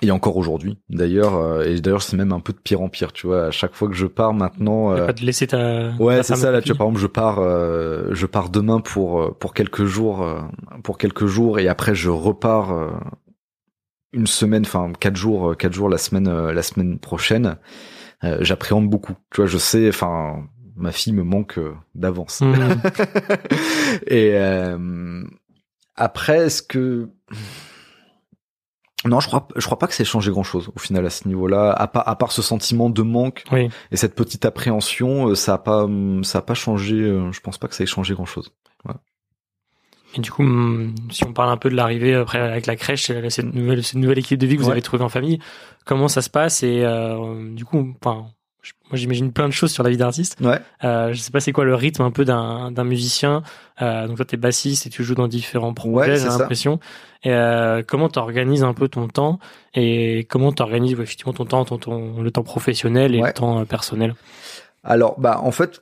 Et encore aujourd'hui, d'ailleurs, euh, et d'ailleurs c'est même un peu de pire en pire, tu vois. À chaque fois que je pars maintenant, euh... pas de laisser ta. Ouais, c'est ça. Là, tu vois, par exemple, je pars, euh, je pars demain pour euh, pour quelques jours, euh, pour quelques jours, et après je repars euh, une semaine, enfin quatre jours, quatre jours la semaine, la semaine prochaine. J'appréhende beaucoup. Tu vois, je sais, enfin, ma fille me manque d'avance. Mmh. et après, est-ce que non, je crois, je crois pas que c'est changé grand chose au final à ce niveau-là. À part, à part ce sentiment de manque oui. et cette petite appréhension, ça a pas, ça a pas changé. Je pense pas que ça ait changé grand chose. Ouais. Et du coup, si on parle un peu de l'arrivée après avec la crèche, cette nouvelle, cette nouvelle équipe de vie que vous Ouais. avez trouvée en famille, comment ça se passe et euh, du coup, enfin, moi j'imagine plein de choses sur la vie d'artiste. Ouais. Euh, je sais pas c'est quoi le rythme un peu d'un d'un musicien? Euh, donc toi t'es bassiste et tu joues dans différents projets, Ouais, j'ai l'impression. Et euh, comment t'organises un peu ton temps et comment t'organises ouais, effectivement ton temps, ton, ton le temps professionnel et Ouais. le temps euh, personnel? Alors, bah, en fait,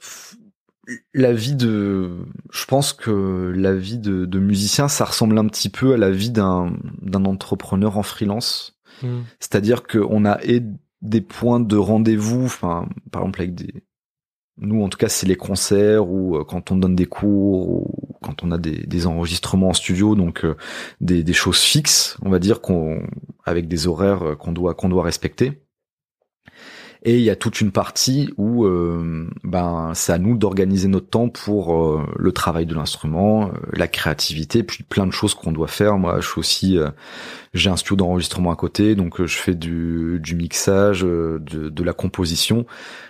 la vie de, je pense que la vie de, de musicien, ça ressemble un petit peu à la vie d'un d'un entrepreneur en freelance. Mm. C'est-à-dire qu'on a et des points de rendez-vous, enfin, par exemple avec des, nous en tout cas c'est les concerts ou euh, quand on donne des cours ou quand on a des, des enregistrements en studio, donc euh, des, des choses fixes, on va dire qu'on avec des horaires euh, qu'on doit qu'on doit respecter. Et il y a toute une partie où euh, ben c'est à nous d'organiser notre temps pour euh, le travail de l'instrument, euh, la créativité, puis plein de choses qu'on doit faire. Moi, je suis aussi j'ai un studio d'enregistrement à côté, donc je fais du, du mixage, de, de la composition.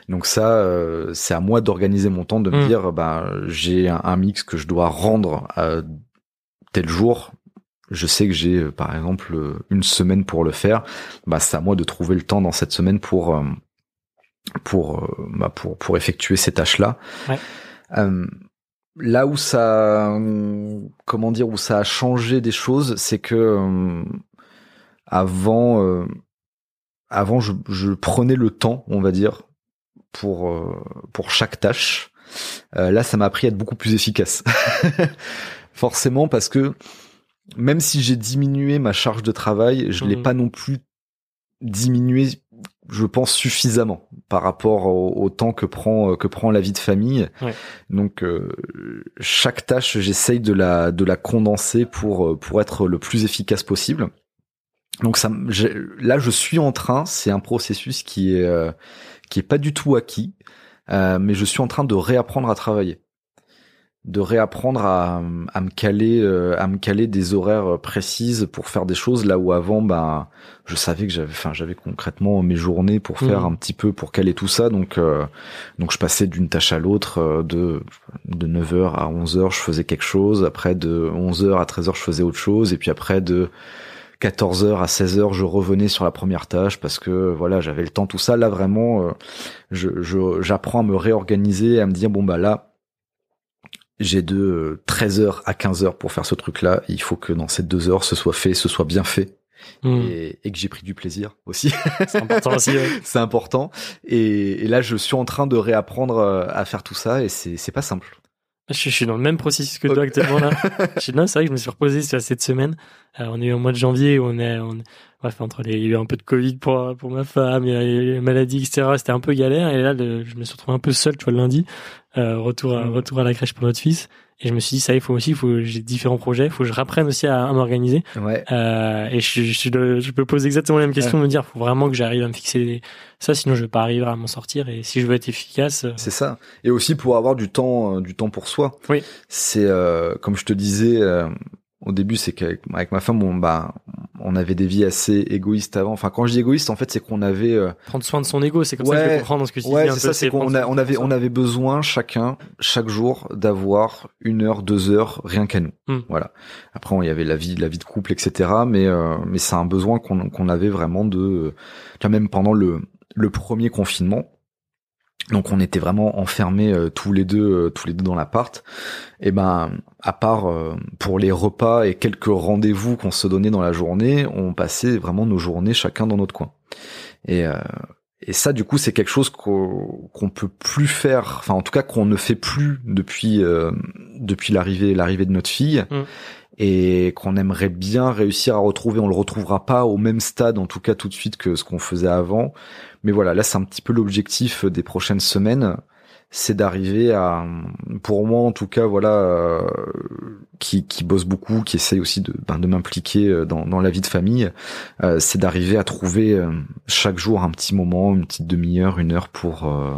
Donc ça, c'est à moi d'organiser mon temps, de me Mm. dire, ben j'ai un, un mix que je dois rendre à tel jour. Je sais que j'ai, par exemple, une semaine pour le faire. Bah, c'est à moi de trouver le temps dans cette semaine pour pour euh, bah, pour pour effectuer ces tâches-là. Ouais. Euh, là où ça, comment dire, où ça a changé des choses, c'est que euh, avant, euh, avant, je, je prenais le temps, on va dire, pour euh, pour chaque tâche. Euh, là, ça m'a appris à être beaucoup plus efficace. Forcément, parce que même si j'ai diminué ma charge de travail, je l'ai Mhm. pas non plus diminué, je pense suffisamment par rapport au, au temps que prend que prend la vie de famille. Ouais. Donc euh, chaque tâche, j'essaye de la de la condenser pour euh, pour être le plus efficace possible. Donc ça, là, je suis en train. C'est un processus qui est euh, qui est pas du tout acquis, euh, mais je suis en train de réapprendre à travailler, de réapprendre à, à me caler, euh, à me caler des horaires précises pour faire des choses là où avant, ben, je savais que j'avais, enfin, j'avais concrètement mes journées pour faire Mhm. un petit peu pour caler tout ça. Donc, euh, donc je passais d'une tâche à l'autre, euh, de de 9h à 11h, je faisais quelque chose. Après, de 11h à 13h, je faisais autre chose. Et puis après, de 14h à 16h, je revenais sur la première tâche parce que voilà, j'avais le temps, tout ça. Là, vraiment, euh, je, je- j'apprends à me réorganiser, à me dire bon bah là, j'ai de euh, 13h à 15h pour faire ce truc-là. Il faut que dans ces deux heures, ce soit fait, ce soit bien fait Mm. et, et que j'ai pris du plaisir aussi. C'est important aussi. ouais. c'est important. Et, et là, je suis en train de réapprendre euh, à faire tout ça et c'est pas simple. Je, suis- je suis dans le même processus que toi actuellement là. Je suis- non, c'est vrai que je me suis reposé sur cette semaine. Euh, on est au mois de janvier où on est, on, bref, entre les, il y a eu un peu de Covid pour, pour ma femme, il y a eu les maladies, etc. C'était un peu galère. Et là, le- je me suis retrouvé un peu seul, tu vois, le lundi. Euh, retour à, Mm. retour à la crèche pour notre fils. Et je me suis dit, ça y est, faut aussi, faut, j'ai différents projets, faut que je reprenne aussi à, à m'organiser. Ouais. Euh, et je, je, de- je me pose exactement la même question, de me dire, faut vraiment que j'arrive à me fixer ça, sinon je vais pas arriver à m'en sortir. Et si je veux être efficace, euh, C'est ça. Et aussi pour avoir du temps, euh, du temps pour soi. Oui. C'est euh, comme je te disais, euh, au début, c'est qu'avec avec ma femme, on, bah, on avait des vies assez égoïstes avant. Enfin, quand je dis égoïste, en fait, c'est qu'on avait euh, prendre soin de son ego. C'est comme ça que je Ouais, comprends dans ce que tu ouais, dis. c'est ça, c'est qu'on on avait on avait besoin chacun chaque jour d'avoir une heure, deux heures rien qu'à nous. Hmm. Voilà. Après, il y avait la vie, la vie de couple, etc. Mais euh, mais c'est un besoin qu'on qu'on avait vraiment de, tu vois, même pendant le le premier confinement. Donc on était vraiment enfermés euh, tous les deux, euh, tous les deux dans l'appart. Et ben, à part euh, pour les repas et quelques rendez-vous qu'on se donnait dans la journée, on passait vraiment nos journées chacun dans notre coin. Et euh, et ça, du coup, c'est quelque chose qu'on qu'on peut plus faire. Enfin, en tout cas, qu'on ne fait plus depuis euh, depuis l'arrivée l'arrivée de notre fille. Mm. Et qu'on aimerait bien réussir à retrouver. On le retrouvera pas au même stade, en tout cas tout de suite que ce qu'on faisait avant. Mais voilà, là, c'est un petit peu l'objectif des prochaines semaines, c'est d'arriver à, pour moi en tout cas, voilà, euh, qui, qui bosse beaucoup, qui essaye aussi de, ben, de m'impliquer euh, dans, dans la vie de famille, euh, c'est d'arriver à trouver euh, chaque jour un petit moment, une petite demi-heure, une heure pour euh,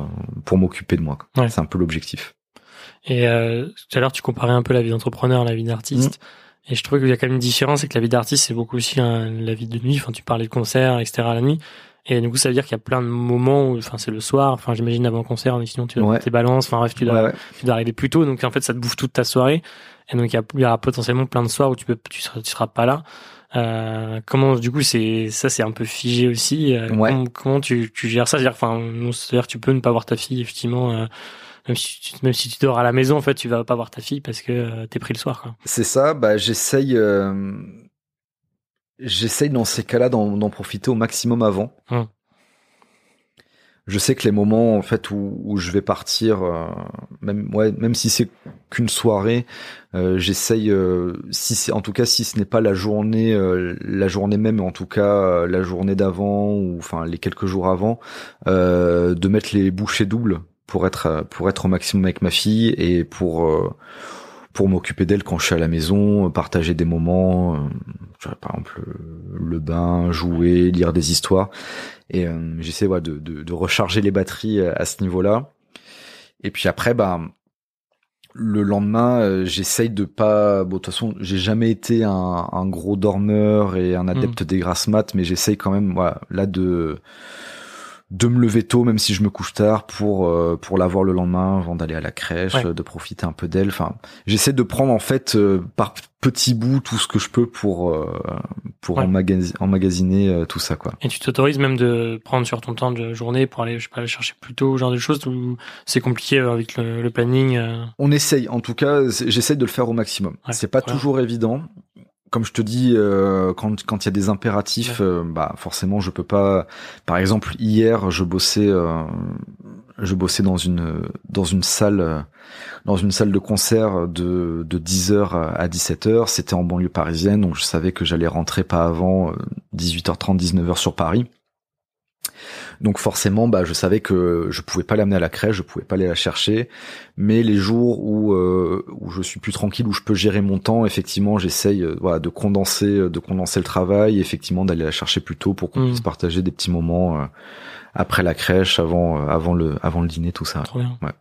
pour m'occuper de moi. Ouais. C'est un peu l'objectif. Et euh, tout à l'heure, tu comparais un peu la vie d'entrepreneur à la vie d'artiste. Mm. Et je trouvais qu'il y a quand même une différence, c'est que la vie d'artiste, c'est beaucoup aussi hein, la vie de nuit. Enfin, tu parlais de concert, etc. la nuit. Et du coup, ça veut dire qu'il y a plein de moments où, enfin, c'est le soir. Enfin, j'imagine avant le concert, mais sinon tu dois Ouais. tes balances. Enfin, bref, tu dois, Ouais, ouais. tu dois arriver plus tôt. Donc, en fait, ça te bouffe toute ta soirée. Et donc, il y, a, il y aura potentiellement plein de soirs où tu peux, tu seras, tu seras pas là. Euh, comment, du coup, c'est, ça, c'est un peu figé aussi. Euh, Ouais. comment, comment tu, tu gères ça? C'est-à-dire, enfin, c'est-à-dire, tu peux ne pas voir ta fille, effectivement, euh, même si tu, même si tu dors à la maison, en fait, tu vas pas voir ta fille parce que euh, t'es pris le soir, quoi. C'est ça. Bah, j'essaye. J'essaye dans ces cas-là d'en profiter au maximum avant. Hum. Je sais que les moments en fait où, où je vais partir, euh, même ouais, même si c'est qu'une soirée, euh, j'essaye, euh, si c'est en tout cas si ce n'est pas la journée, euh, la journée même, en tout cas euh, la journée d'avant ou enfin les quelques jours avant, euh, de mettre les bouchées doubles pour être pour être au maximum avec ma fille et pour euh, pour m'occuper d'elle quand je suis à la maison, euh, partager des moments, euh, par exemple euh, le bain, jouer, lire des histoires. Et euh, j'essaie ouais, de, de, de recharger les batteries euh, à ce niveau-là. Et puis après, bah le lendemain, j'essaye de pas. Bon, de toute façon, j'ai jamais été un, un gros dormeur et un adepte des grasses mat, mais j'essaye quand même, voilà, là de de me lever tôt, même si je me couche tard, pour euh, pour l'avoir le lendemain avant d'aller à la crèche, Ouais. euh, de profiter un peu d'elle. Enfin, j'essaie de prendre en fait euh, par petits bouts tout ce que je peux pour euh, pour Ouais. emmagas- emmagasiner euh, tout ça, quoi. Et tu t'autorises même de prendre sur ton temps de journée pour aller, je sais pas, aller chercher plus tôt, genre de choses, ou c'est compliqué euh, avec le, le planning. On essaye, en tout cas, j'essaye de le faire au maximum. Ouais, c'est pas voilà. toujours évident. Comme je te dis, euh, quand quand il y a des impératifs, euh, bah forcément je peux pas. Par exemple, hier, je bossais, euh, je bossais dans une dans une salle euh, dans une salle de concert de de 10h à 17h. C'était en banlieue parisienne, donc je savais que j'allais rentrer pas avant euh, 18h30, 19h sur Paris. Donc forcément, bah, je savais que je pouvais pas l'amener à la crèche, je pouvais pas aller la chercher. Mais les jours où euh, où je suis plus tranquille, où je peux gérer mon temps, effectivement, j'essaye euh, voilà de condenser euh, de condenser le travail, effectivement d'aller la chercher plus tôt pour qu'on puisse partager des petits moments euh, après la crèche, avant euh, avant le avant le dîner, tout ça. Trop bien. Ouais.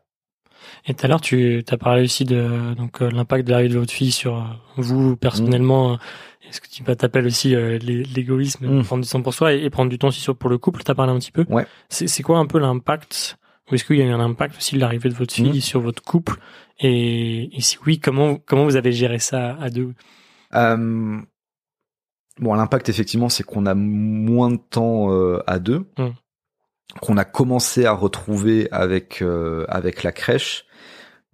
Et tout à l'heure, tu as parlé aussi de donc euh, l'impact de l'arrivée de votre fille sur euh, vous personnellement. euh, Est-ce que tu t'appelles aussi euh, l'é- l'égoïsme, Mm. prendre du temps pour soi et, et prendre du temps aussi sur pour le couple T'as parlé un petit peu. Ouais. C'est quoi un peu l'impact Ou est-ce qu'il y a eu un impact aussi de l'arrivée de votre fille Mm. sur votre couple et, et si oui, comment comment vous avez géré ça à deux? Euh, bon, l'impact effectivement, c'est qu'on a moins de temps euh, à deux, Mm. Qu'on a commencé à retrouver avec euh, avec la crèche,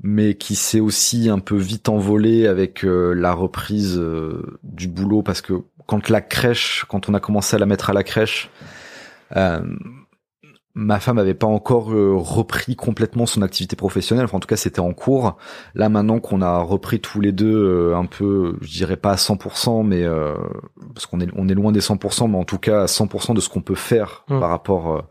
mais qui s'est aussi un peu vite envolé avec euh, la reprise euh, du boulot parce que quand la crèche, quand on a commencé à la mettre à la crèche. Ma femme avait pas encore euh, repris complètement son activité professionnelle. Enfin, en tout cas, c'était en cours. Là, maintenant qu'on a repris tous les deux euh, un peu, je dirais pas à 100%, mais euh, parce qu'on est on est loin des 100%, mais en tout cas à 100% de ce qu'on peut faire Mm. par rapport euh,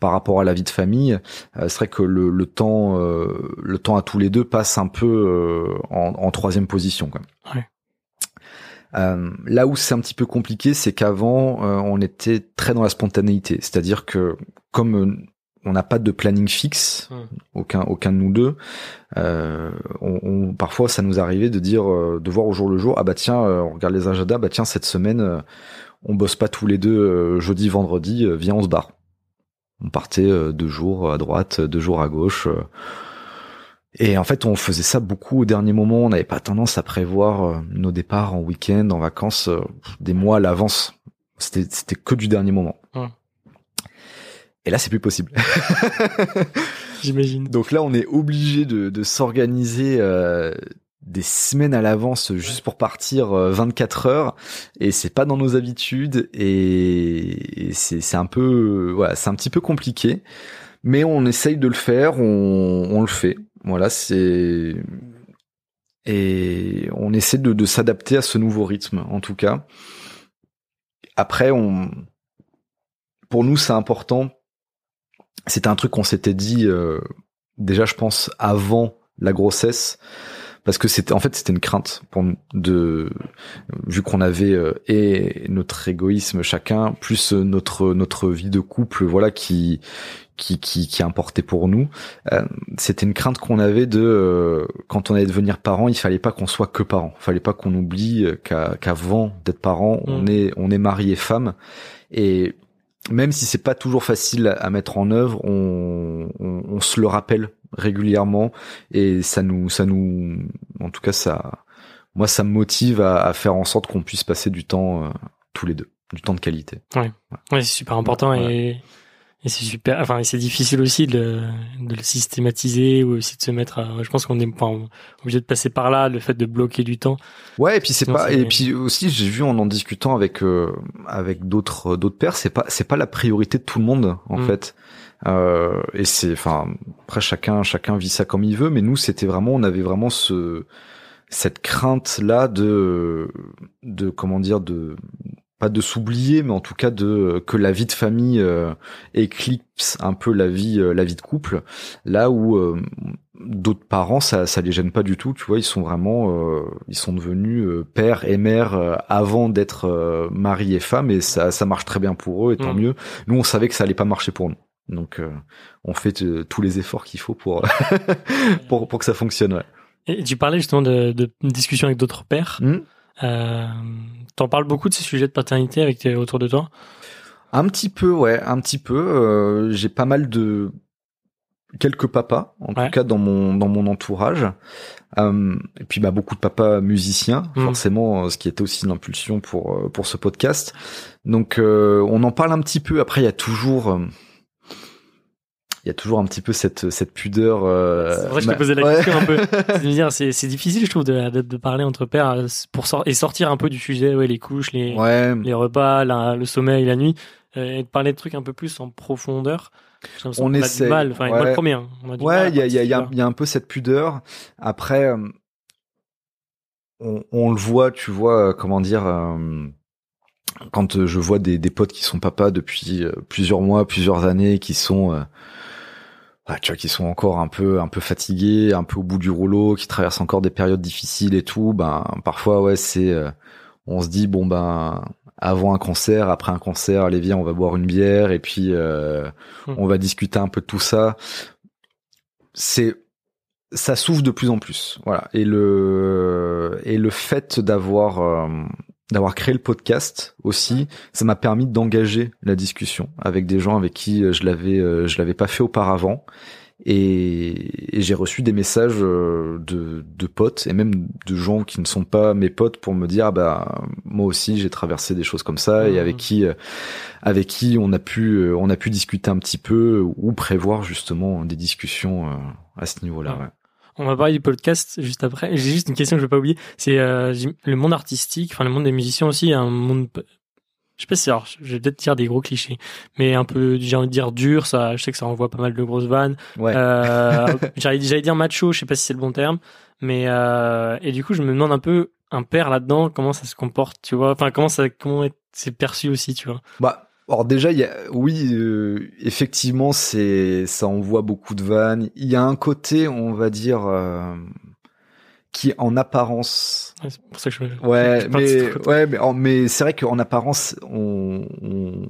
par rapport à la vie de famille. Euh, c'est vrai que le, le temps euh, le temps à tous les deux passe un peu euh, en, en troisième position. Quoi. Ouais. Euh, là où c'est un petit peu compliqué, c'est qu'avant euh, on était très dans la spontanéité, c'est-à-dire que comme euh, on n'a pas de planning fixe, Hmm. aucun aucun de nous deux. Euh, on, on- parfois, ça nous arrivait de dire, euh, de voir au jour le jour, ah bah tiens, on regarde les agendas, bah tiens cette semaine, on bosse pas tous les deux jeudi vendredi, viens on se barre. On partait deux jours à droite, deux jours à gauche. Euh. et en fait, on faisait ça beaucoup au dernier moment. On n'avait pas tendance à prévoir euh, nos départs en week-end, en vacances, euh, des mois à l'avance. C'était que du dernier moment. Et là, c'est plus possible. J'imagine. Donc là, on est obligé de, de s'organiser euh, des semaines à l'avance juste pour partir euh, 24 heures, et c'est pas dans nos habitudes, et, et c'est c'est un peu, euh, voilà, c'est un petit peu compliqué, mais on essaye de le faire, on, on le fait. Voilà, c'est et on essaie de, de s'adapter à ce nouveau rythme, en tout cas. Après, on, pour nous, c'est important. C'était un truc qu'on s'était dit euh, déjà, je pense, avant la grossesse, parce que c'était en fait c'était une crainte pour de vu qu'on avait euh, et notre égoïsme chacun plus euh, notre notre vie de couple voilà qui qui qui, qui importait pour nous euh, c'était une crainte qu'on avait de euh, quand on allait devenir parent il fallait pas qu'on soit que parent. Il fallait pas qu'on oublie euh, qu'avant d'être parent on Mm. est on est mari et femme. Et même si c'est pas toujours facile à- à mettre en œuvre, on, on, on se le rappelle régulièrement. Et ça nous, ça nous, en tout cas ça, moi ça me motive à, à faire en sorte qu'on puisse passer du temps euh, tous les deux, du temps de qualité. Ouais, c'est super important et, et c'est super. Enfin, et c'est difficile aussi de, le- de le systématiser ou aussi de se mettre. À, je pense qu'on est enfin, obligé de passer par là, le fait de bloquer du temps. Ouais, et puis c'est pas, et puis aussi j'ai vu en en discutant avec euh, avec d'autres d'autres pères, c'est pas c'est pas la priorité de tout le monde en Mm. fait. Euh, et c'est, enfin, après chacun chacun vit ça comme il veut, mais nous c'était vraiment, on avait vraiment ce cette crainte là de de comment dire de pas de s'oublier, mais en tout cas de que la vie de famille euh, éclipse un peu la vie euh, la vie de couple, là où euh, d'autres parents ça ça les gêne pas du tout, tu vois, ils sont vraiment euh, ils sont devenus euh, père et mère euh, avant d'être euh, mari et femme et ça ça marche très bien pour eux et tant Mm. mieux. Nous on savait que ça allait pas marcher pour nous. Donc euh, on fait tous les efforts qu'il faut pour pour pour que ça fonctionne, ouais. Et tu parlais justement de, de discussions avec d'autres pères. Mm. Euh, T'en parles beaucoup de ces sujets de paternité avec tes, autour de toi? Un petit peu, ouais, un petit peu. euh, J'ai pas mal de quelques papas, en Ouais. tout cas dans mon dans mon entourage. Euh, et puis bah beaucoup de papas musiciens, Mhm. forcément, ce qui était aussi l'impulsion pour pour ce podcast. Donc on en parle un petit peu. Après il y a toujours il y a toujours un petit peu cette cette pudeur. euh, C'est vrai, je t'ai posé la ouais. question un peu. C'est difficile, je trouve, de, de, de parler entre pères euh, pour sor- et sortir un peu du sujet, ouais, les couches, les, Ouais. les repas, la- le sommeil, la nuit, euh, et de parler de trucs un peu plus en profondeur. On essaie, mal. Enfin, moi ouais. le premier. hein, Ouais, il y a, il y, a, y, a, y a un peu cette pudeur. Après, euh, on, on le voit, tu vois, comment dire, euh, quand je vois des, des potes qui sont papas depuis plusieurs mois, plusieurs années, qui sont, ouais, tu vois, qui sont encore un peu, un peu fatigués, un peu au bout du rouleau, qui traversent encore des périodes difficiles et tout. Ben, parfois, ouais, c'est, euh, on se dit, bon ben, avant un concert, après un concert, allez viens, on va boire une bière et puis euh, Hmm. on va discuter un peu de tout ça. C'est ça s'ouvre de plus en plus, voilà. Et le et le fait d'avoir euh, d'avoir créé le podcast aussi, ça m'a permis d'engager la discussion avec des gens avec qui euh, je l'avais euh, je l'avais pas fait auparavant. Et, et j'ai reçu des messages euh, de, de potes et même de gens qui ne sont pas mes potes pour me dire ah bah moi aussi j'ai traversé des choses comme ça et avec qui euh, avec qui on a pu on a pu discuter un petit peu ou prévoir justement des discussions à ce niveau-là. Ouais. On va parler du podcast juste après. J'ai juste une question que je vais pas oublier. C'est euh, le monde artistique, enfin le monde des musiciens aussi, un monde. Je sais pas si alors, je vais peut-être dire des gros clichés, mais un peu, j'ai envie de dire dur. Ça, je sais que ça envoie pas mal de grosses vannes. Ouais. Euh, j'allais, dire macho, je sais pas si c'est le bon terme, mais euh, et du coup je me demande un peu un père là-dedans, comment ça se comporte, tu vois? Enfin comment ça, comment est- c'est perçu aussi, tu vois? Bah, alors déjà, il y a, oui, euh, effectivement, c'est, ça envoie beaucoup de vannes. Il y a un côté, on va dire, euh, qui en apparence, Ouais, c'est pour ça que je. ouais, je mais, ouais, mais, en- mais c'est vrai qu'en apparence, on, on,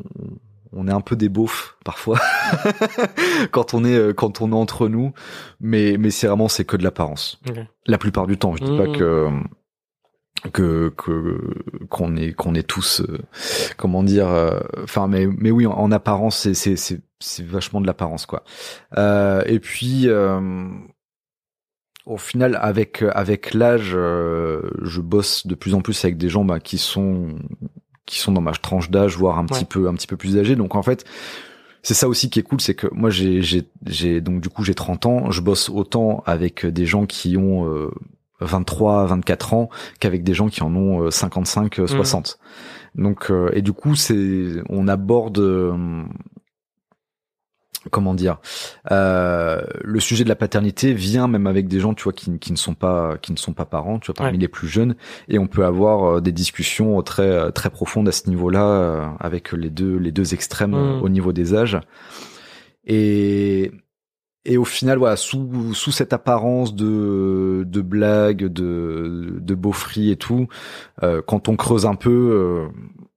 on est un peu des beaufs parfois quand on est quand on est entre nous, mais mais c'est vraiment c'est que de l'apparence. La plupart du temps, je dis pas mmh. que que qu'on est qu'on est tous euh, comment dire euh, enfin mais mais oui en, apparence c'est c'est c'est c'est vachement de l'apparence quoi. Euh, et puis au final avec avec l'âge je bosse de plus en plus avec des gens bah, qui sont qui sont dans ma tranche d'âge voire un petit peu un petit peu plus âgés. Donc en fait c'est ça aussi qui est cool, c'est que moi j'ai j'ai j'ai donc du coup j'ai 30 ans, je bosse autant avec des gens qui ont 23, 24 ans qu'avec des gens qui en ont 55, euh, 60. Euh, mmh. Donc euh, et du coup c'est on aborde comment dire le sujet de la paternité vient même avec des gens tu vois qui, qui ne sont pas qui ne sont pas parents tu vois parmi les plus jeunes et on peut avoir des discussions très très profondes à ce niveau-là avec les deux les deux extrêmes mmh. au niveau des âges et et au final, voilà, sous, sous cette apparence de, de blague, de, de beaufrie et tout, euh, quand on creuse un peu, euh,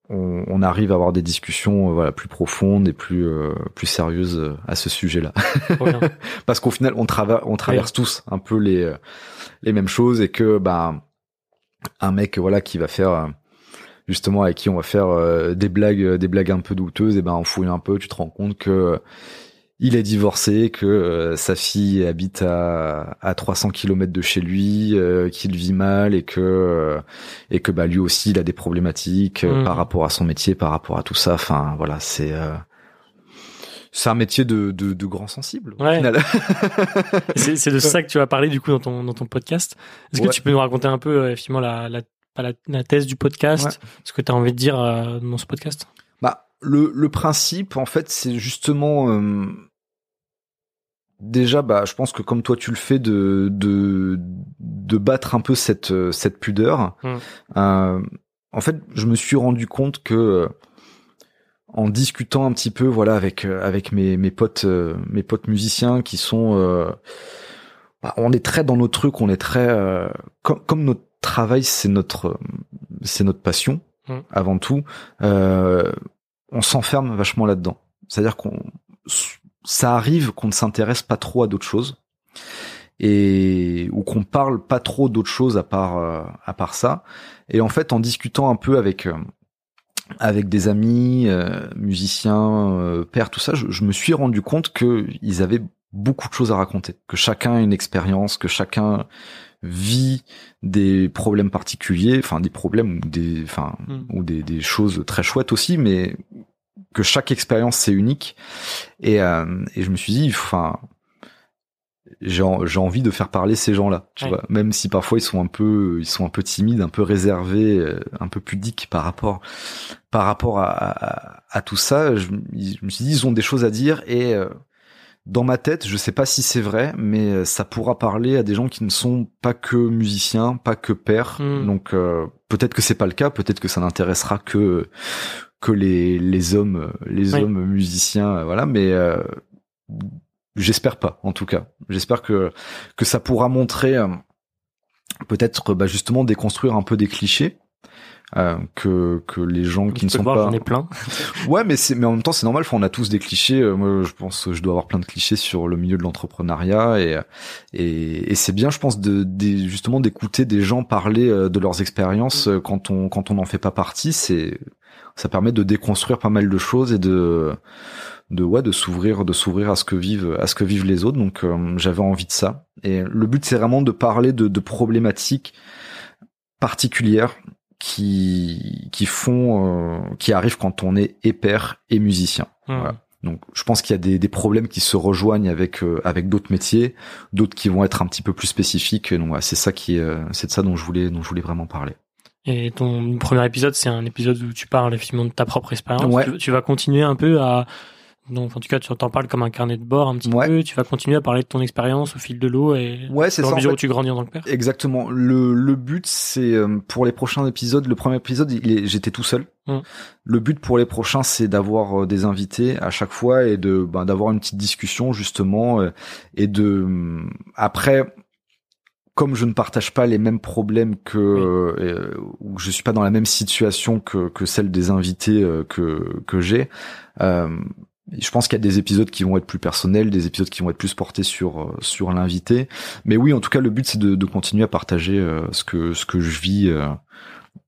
on, on, arrive à avoir des discussions euh, voilà plus profondes et plus plus sérieuses à ce sujet-là. Parce qu'au final, on, trava on traverse tous un peu les les mêmes choses et que bah un mec voilà qui va faire justement avec qui on va faire des blagues des blagues un peu douteuses et ben on fouille un peu, tu te rends compte que il est divorcé, que euh, sa fille habite à, à 300 km de chez lui, euh, qu'il vit mal et que euh, et que bah lui aussi il a des problématiques mmh. par rapport à son métier, par rapport à tout ça. Enfin voilà, c'est c'est un métier de, de, de grand sensible. Ouais. c'est de ça que tu vas parler du coup dans ton dans ton podcast. Est-ce que tu peux nous raconter un peu effectivement la la, la, la thèse du podcast, ce que tu as envie de dire dans ce podcast? Le, le principe, en fait, c'est justement euh, déjà, bah, je pense que comme toi tu le fais, de de, de battre un peu cette cette pudeur. Mmh. Euh, en fait, je me suis rendu compte que euh, en discutant un petit peu, voilà, avec avec mes mes potes mes potes musiciens qui sont, bah, on est très dans nos trucs, on est très comme comme notre travail, c'est notre c'est notre passion mmh. avant tout. Euh, on s'enferme vachement là-dedans. C'est-à-dire qu'on ça arrive qu'on ne s'intéresse pas trop à d'autres choses et ou qu'on parle pas trop d'autres choses à part euh, à part ça. Et en fait, en discutant un peu avec euh, avec des amis, euh, musiciens, pères, tout ça, je, me suis rendu compte que ils avaient beaucoup de choses à raconter, que chacun a une expérience, que chacun vit des problèmes particuliers, enfin des problèmes ou des, enfin hmm. ou des, des, choses très chouettes aussi, mais que chaque expérience c'est unique. Et, euh, et je me suis dit, enfin, j'ai j'ai envie de faire parler ces gens-là, tu vois, même si parfois ils sont un peu ils sont un peu timides, un peu réservés, euh, un peu pudiques par rapport par rapport à, à, à tout ça. Je, je, me suis dit ils ont des choses à dire et euh, dans ma tête, je sais pas si c'est vrai, mais euh, ça pourra parler à des gens qui ne sont pas que musiciens, pas que pères. Hmm. Donc euh, peut-être que c'est pas le cas, peut-être que ça n'intéressera que que les les hommes les hommes musiciens, voilà. Mais euh, j'espère pas, en tout cas. J'espère que que ça pourra montrer peut-être bah, justement déconstruire un peu des clichés euh, que que les gens qui ne sont pas. J'en ai plein. ouais, mais c'est mais en même temps c'est normal. on a tous des clichés. Euh, moi, je pense que je dois avoir plein de clichés sur le milieu de l'entrepreneuriat et et, et c'est bien, je pense, de, justement d'écouter des gens parler euh, de leurs expériences quand on quand on n'en fait pas partie. C'est ça permet de déconstruire pas mal de choses et de de ouais de s'ouvrir de s'ouvrir à ce que vivent à ce que vivent les autres donc j'avais envie de ça et le but c'est vraiment de parler de, de problématiques particulières qui qui font euh, qui arrivent quand on est épère et musicien. Mmh. Voilà. Donc je pense qu'il y a des, des, problèmes qui se rejoignent avec euh, avec d'autres métiers, d'autres qui vont être un petit peu plus spécifiques. donc voilà, c'est ça qui euh, c'est de ça dont je voulais dont je voulais vraiment parler. Et ton premier épisode, c'est un épisode où tu parles effectivement de ta propre expérience. Ouais. Tu, tu, vas continuer un peu à donc en tout cas, tu t'en parles comme un carnet de bord un petit peu. Tu vas continuer à parler de ton expérience au fil de l'eau et ouais, c'est ça. mesure où tu grandis en tant que père. Exactement. Le, le but, c'est euh, pour les prochains épisodes. Le premier épisode, j'étais tout seul. Hum. Le but pour les prochains, c'est d'avoir euh, des invités à chaque fois et de ben, d'avoir une petite discussion justement euh, et de après comme je ne partage pas les mêmes problèmes que euh, ou je suis pas dans la même situation que, que celle des invités que que j'ai euh, je pense qu'il y a des épisodes qui vont être plus personnels, des épisodes qui vont être plus portés sur euh, sur l'invité. Mais oui, en tout cas, le but c'est de, de continuer à partager ce que ce que je vis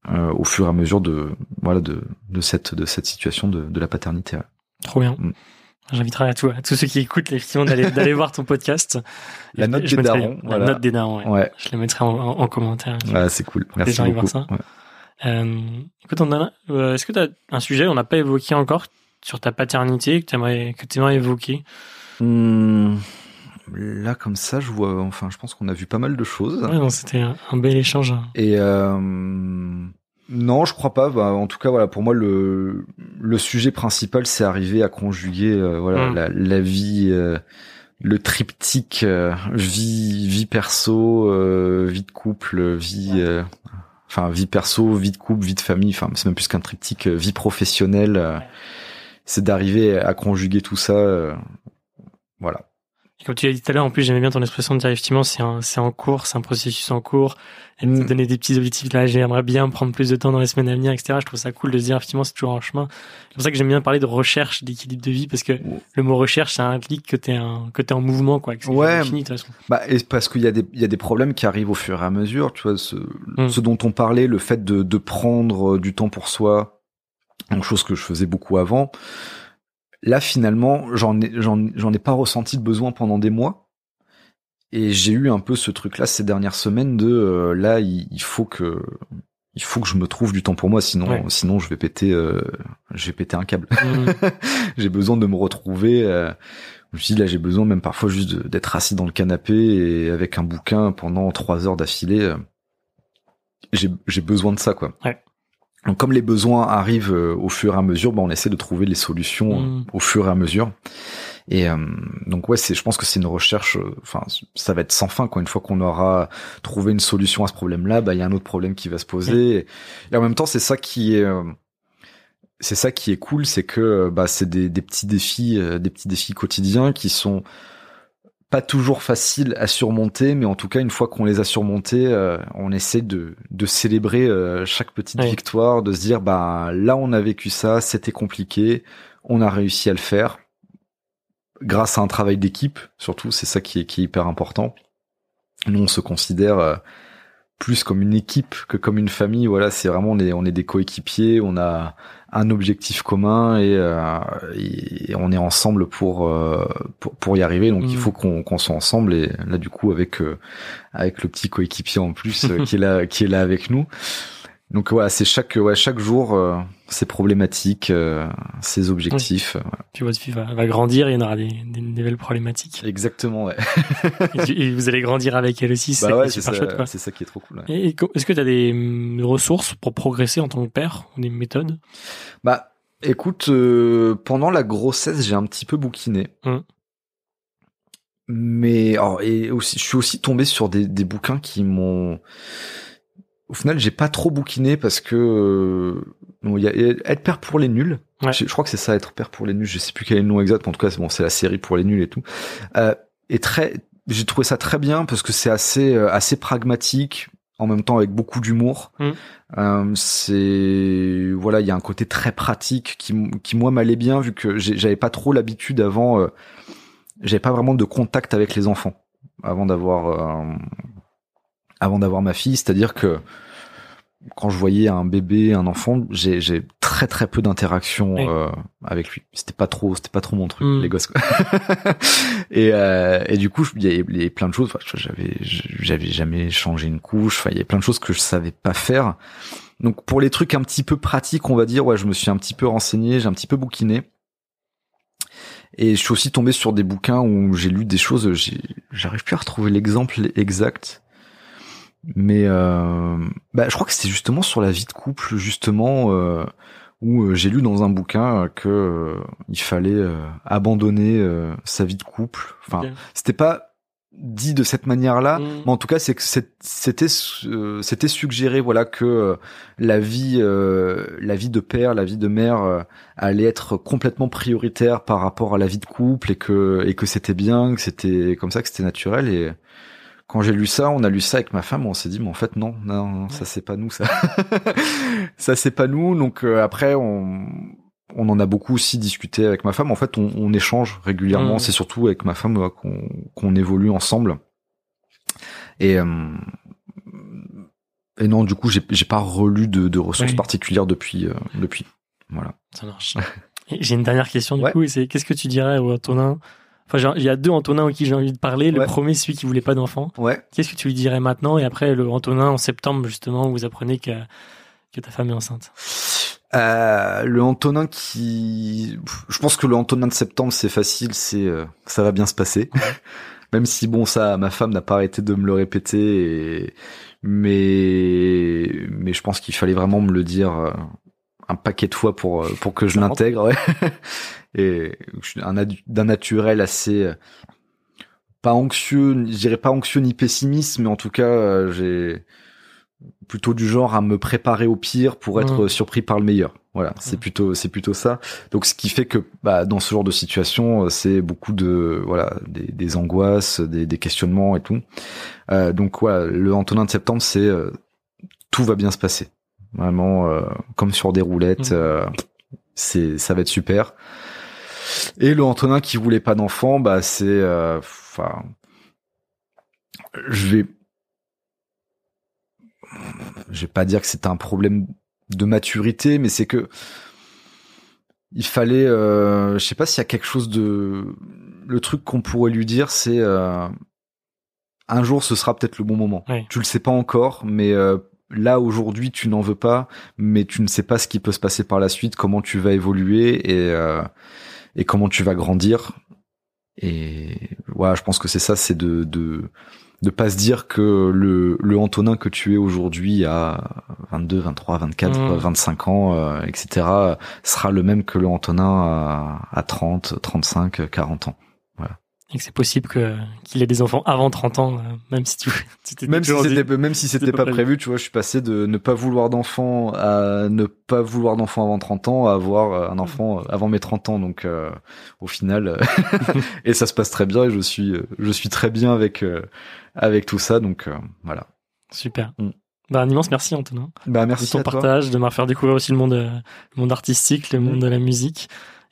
au fur et à mesure de voilà de de cette de cette situation de, de la paternité. Trop bien. Mm. J'inviterai à, à tous ceux qui écoutent effectivement d'aller d'aller voir ton podcast. La note des darons. La note des darons. Ouais. Je la mettrai en, en, commentaire. Ouais, c'est cool. Merci beaucoup. Voir ça. Euh, écoute, on a, euh, est-ce que tu as un sujet? Qu'on n'a pas évoqué encore sur ta paternité que tu aimerais que aimerais évoquer hmm, Là, comme ça, je vois. Enfin, je pense qu'on a vu pas mal de choses. Ouais, c'était un, bel échange. Et euh, non, je crois pas. Bah, en tout cas, voilà, pour moi, le le sujet principal, c'est arriver à conjuguer, euh, voilà, mm. la, vie, euh, le triptyque euh, vie vie perso, vie de couple, vie, enfin vie perso, vie de couple, vie de famille. Enfin, c'est même plus qu'un triptyque, vie professionnelle. C'est d'arriver à conjuguer tout ça. voilà. Comme tu l'as dit tout à l'heure, en plus, j'aimais bien ton expression de dire effectivement, c'est un, c'est en cours, c'est un processus en cours. Et de mm. donner des petits objectifs. Là, j'aimerais bien prendre plus de temps dans les semaines à venir, etc. Je trouve ça cool de se dire effectivement, c'est toujours un chemin. C'est pour ça que j'aime bien parler de recherche d'équilibre de vie parce que le mot recherche, ça implique que t'es un, que t'es en mouvement, quoi. Que ouais. Fini, de toute façon. Bah, et parce qu'il y a des, il y a des problèmes qui arrivent au fur et à mesure. Tu vois, ce, mm. ce dont on parlait, le fait de, de prendre du temps pour soi, une chose que je faisais beaucoup avant. Là, finalement, j'en ai, j'en, ai pas ressenti le besoin pendant des mois. Et j'ai eu un peu ce truc-là ces dernières semaines de euh, là, il, faut que il faut que je me trouve du temps pour moi, sinon sinon je vais péter euh, je vais péter un câble. Mmh. j'ai besoin de me retrouver. Euh, je me suis dit là, j'ai besoin même parfois juste d'être assis dans le canapé et avec un bouquin pendant trois heures d'affilée. Euh, j'ai j'ai besoin de ça quoi. Ouais. Donc comme les besoins arrivent euh, au fur et à mesure, bah, on essaie de trouver les solutions mmh. au fur et à mesure. Et euh, donc ouais, c'est, je pense que c'est une recherche. Euh, enfin, ça va être sans fin. Quoi. Une fois qu'on aura trouvé une solution à ce problème-là, bah il y a un autre problème qui va se poser. Et, en même temps, c'est ça qui est, c'est ça qui est cool, c'est que bah c'est des, des petits défis, des petits défis quotidiens qui sont pas toujours facile à surmonter, mais en tout cas, une fois qu'on les a surmontés, euh, on essaie de, de célébrer euh, chaque petite victoire, de se dire, bah là, on a vécu ça, c'était compliqué, on a réussi à le faire, grâce à un travail d'équipe, surtout, c'est ça qui est, qui est hyper important. Nous, on se considère euh, plus comme une équipe que comme une famille. Voilà, c'est vraiment on est, on est des coéquipiers, on a un objectif commun et, euh, et on est ensemble pour euh, pour, pour, y arriver. Donc il mm. faut qu'on qu'on soit ensemble et là du coup avec euh, avec le petit coéquipier en plus qui est là qui est là avec nous. Donc voilà, c'est chaque ouais, chaque jour euh, ses problématiques, euh, ses objectifs. Puis votre fille va, va, grandir, il y en aura des, des, nouvelles problématiques. Exactement, ouais. et, vous allez grandir avec elle aussi, c'est bah super chouette. C'est ça qui est trop cool. Et, est-ce que tu as des hum, ressources pour progresser en tant que père, des méthodes? Bah, écoute, euh, pendant la grossesse, j'ai un petit peu bouquiné. Hum. Mais alors, et aussi, je suis aussi tombé sur des, des bouquins qui m'ont au final, j'ai pas trop bouquiné parce que euh, il y a être père pour les nuls. Je, crois que c'est ça, être père pour les nuls. Je sais plus quel est le nom exact. Mais en tout cas, c'est bon, c'est la série pour les nuls et tout. Euh, et très, j'ai trouvé ça très bien parce que c'est assez euh, assez pragmatique en même temps avec beaucoup d'humour. Mmh. Euh, c'est voilà, il y a un côté très pratique qui qui moi m'allait bien vu que j'avais pas trop l'habitude avant. Euh, j'avais pas vraiment de contact avec les enfants avant d'avoir avant d'avoir ma fille, c'est-à-dire que quand je voyais un bébé, un enfant, j'ai, j'ai très très peu d'interaction euh, avec lui. C'était pas trop, c'était pas trop mon truc, hmm. les gosses. Quoi. et, euh, et du coup, il y, avait plein de choses. j'avais, j'avais jamais changé une couche. Enfin, il y avait plein de choses que je savais pas faire. Donc pour les trucs un petit peu pratiques, on va dire, ouais, je me suis un petit peu renseigné, j'ai un petit peu bouquiné. Et je suis aussi tombé sur des bouquins où j'ai lu des choses, j'arrive plus à retrouver l'exemple exact. Mais euh, bah, je crois que c'était justement sur la vie de couple, justement, euh, où euh, j'ai lu dans un bouquin que euh, il fallait abandonner sa vie de couple. Enfin, c'était pas dit de cette manière-là, mm. mais en tout cas, c'est que c'était c'était suggéré, voilà, que la vie la vie de père, la vie de mère allait être complètement prioritaire par rapport à la vie de couple et que et que c'était bien, que c'était comme ça, que c'était naturel et quand j'ai lu ça, on a lu ça avec ma femme, on s'est dit mais en fait non, non, non ça c'est pas nous ça. ça c'est pas nous. Donc euh, après on on en a beaucoup aussi discuté avec ma femme. En fait, on, on échange régulièrement. Mmh. C'est surtout avec ma femme euh, qu'on qu'on évolue ensemble. Et euh, et non, du coup, j'ai pas relu de, de ressources Oui. particulières depuis euh, depuis. Voilà. Ça marche. J'ai une dernière question du Ouais. coup, c'est qu'est-ce que tu dirais au Antonin Enfin, il y a deux Antonins aux qui j'ai envie de parler. Le Ouais. premier, celui qui voulait pas d'enfant. Ouais. Qu'est-ce que tu lui dirais maintenant? Et après, le Antonin en septembre, justement, où vous apprenez que, que ta femme est enceinte. Euh, le Antonin qui, je pense que le Antonin de septembre c'est facile, c'est euh, ça va bien se passer. Même si bon ça, ma femme n'a pas arrêté de me le répéter, et... mais mais je pense qu'il fallait vraiment me le dire euh, un paquet de fois pour euh, pour que je l'intègre. ouais. et je suis d'un naturel assez euh, pas anxieux, je dirais pas anxieux ni pessimiste, mais en tout cas euh, j'ai plutôt du genre à me préparer au pire pour être Mm. surpris par le meilleur. Voilà, c'est Mm. plutôt c'est plutôt ça. Donc ce qui fait que bah, dans ce genre de situation, c'est beaucoup de voilà des, des angoisses, des, des questionnements et tout. Euh, donc voilà, le Antonin de septembre, c'est euh, tout va bien se passer. Vraiment euh, comme sur des roulettes, Mm. euh, c'est ça va être super. Et le Antonin qui voulait pas d'enfant, bah c'est euh, enfin je vais je vais pas dire que c'était un problème de maturité, mais c'est que il fallait, euh, je sais pas s'il y a quelque chose de, le truc qu'on pourrait lui dire, c'est euh, un jour ce sera peut-être le bon moment. Ouais. Tu le sais pas encore, mais euh, là aujourd'hui tu n'en veux pas, mais tu ne sais pas ce qui peut se passer par la suite, comment tu vas évoluer et euh, et comment tu vas grandir. Et voilà, je pense que c'est ça, c'est de de de pas se dire que le le Antonin que tu es aujourd'hui à 22, 23, 24, Mm. 25 ans, euh, etc. sera le même que le Antonin à, à 30, 35, 40 ans. Et que c'est possible que, qu'il ait des enfants avant 30 ans, euh, même si tu, tu t'étais Même si c'était même si c'était pas pas prévu. tu vois, je suis passé de ne pas vouloir d'enfant à ne pas vouloir d'enfant avant 30 ans à avoir euh, un enfant euh, avant mes 30 ans donc euh, au final et ça se passe très bien et je suis je suis très bien avec euh, avec tout ça donc euh, voilà. Super. Mm. Bah, un immense merci, Antonin. Bah de merci ton à toi. partage, de m'avoir fait découvrir aussi le monde, le monde artistique, le Mm. monde de la musique,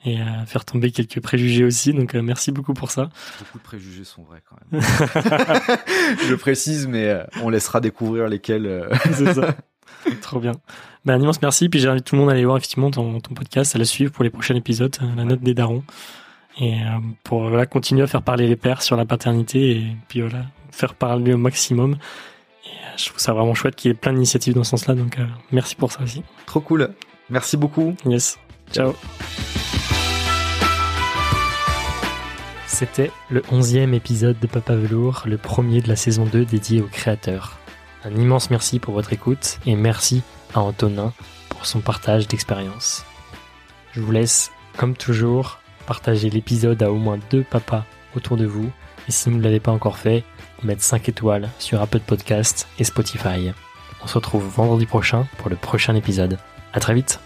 et euh, faire tomber quelques préjugés aussi. Donc, euh, merci beaucoup pour ça. Beaucoup de préjugés sont vrais quand même. je précise mais euh, on laissera découvrir lesquels euh, C'est ça. Trop bien. Ben, un immense merci. Puis j'invite tout le monde à aller voir effectivement ton, ton podcast, à le suivre pour les prochains épisodes, la note des darons. Et euh, pour voilà, continuer à faire parler les pères sur la paternité et puis voilà, faire parler au maximum. Et euh, je trouve ça vraiment chouette qu'il y ait plein d'initiatives dans ce sens-là. Donc euh, merci pour ça aussi. trop cool. Merci beaucoup. Yes. Ciao. C'était le onzième épisode de Papa Velours, le premier de la saison 2 dédié aux créateurs. Un immense merci pour votre écoute et merci à Antonin pour son partage d'expérience. Je vous laisse, comme toujours, partager l'épisode à au moins deux papas autour de vous et si vous ne l'avez pas encore fait, mettre 5 étoiles sur Apple Podcast et Spotify. On se retrouve vendredi prochain pour le prochain épisode. À très vite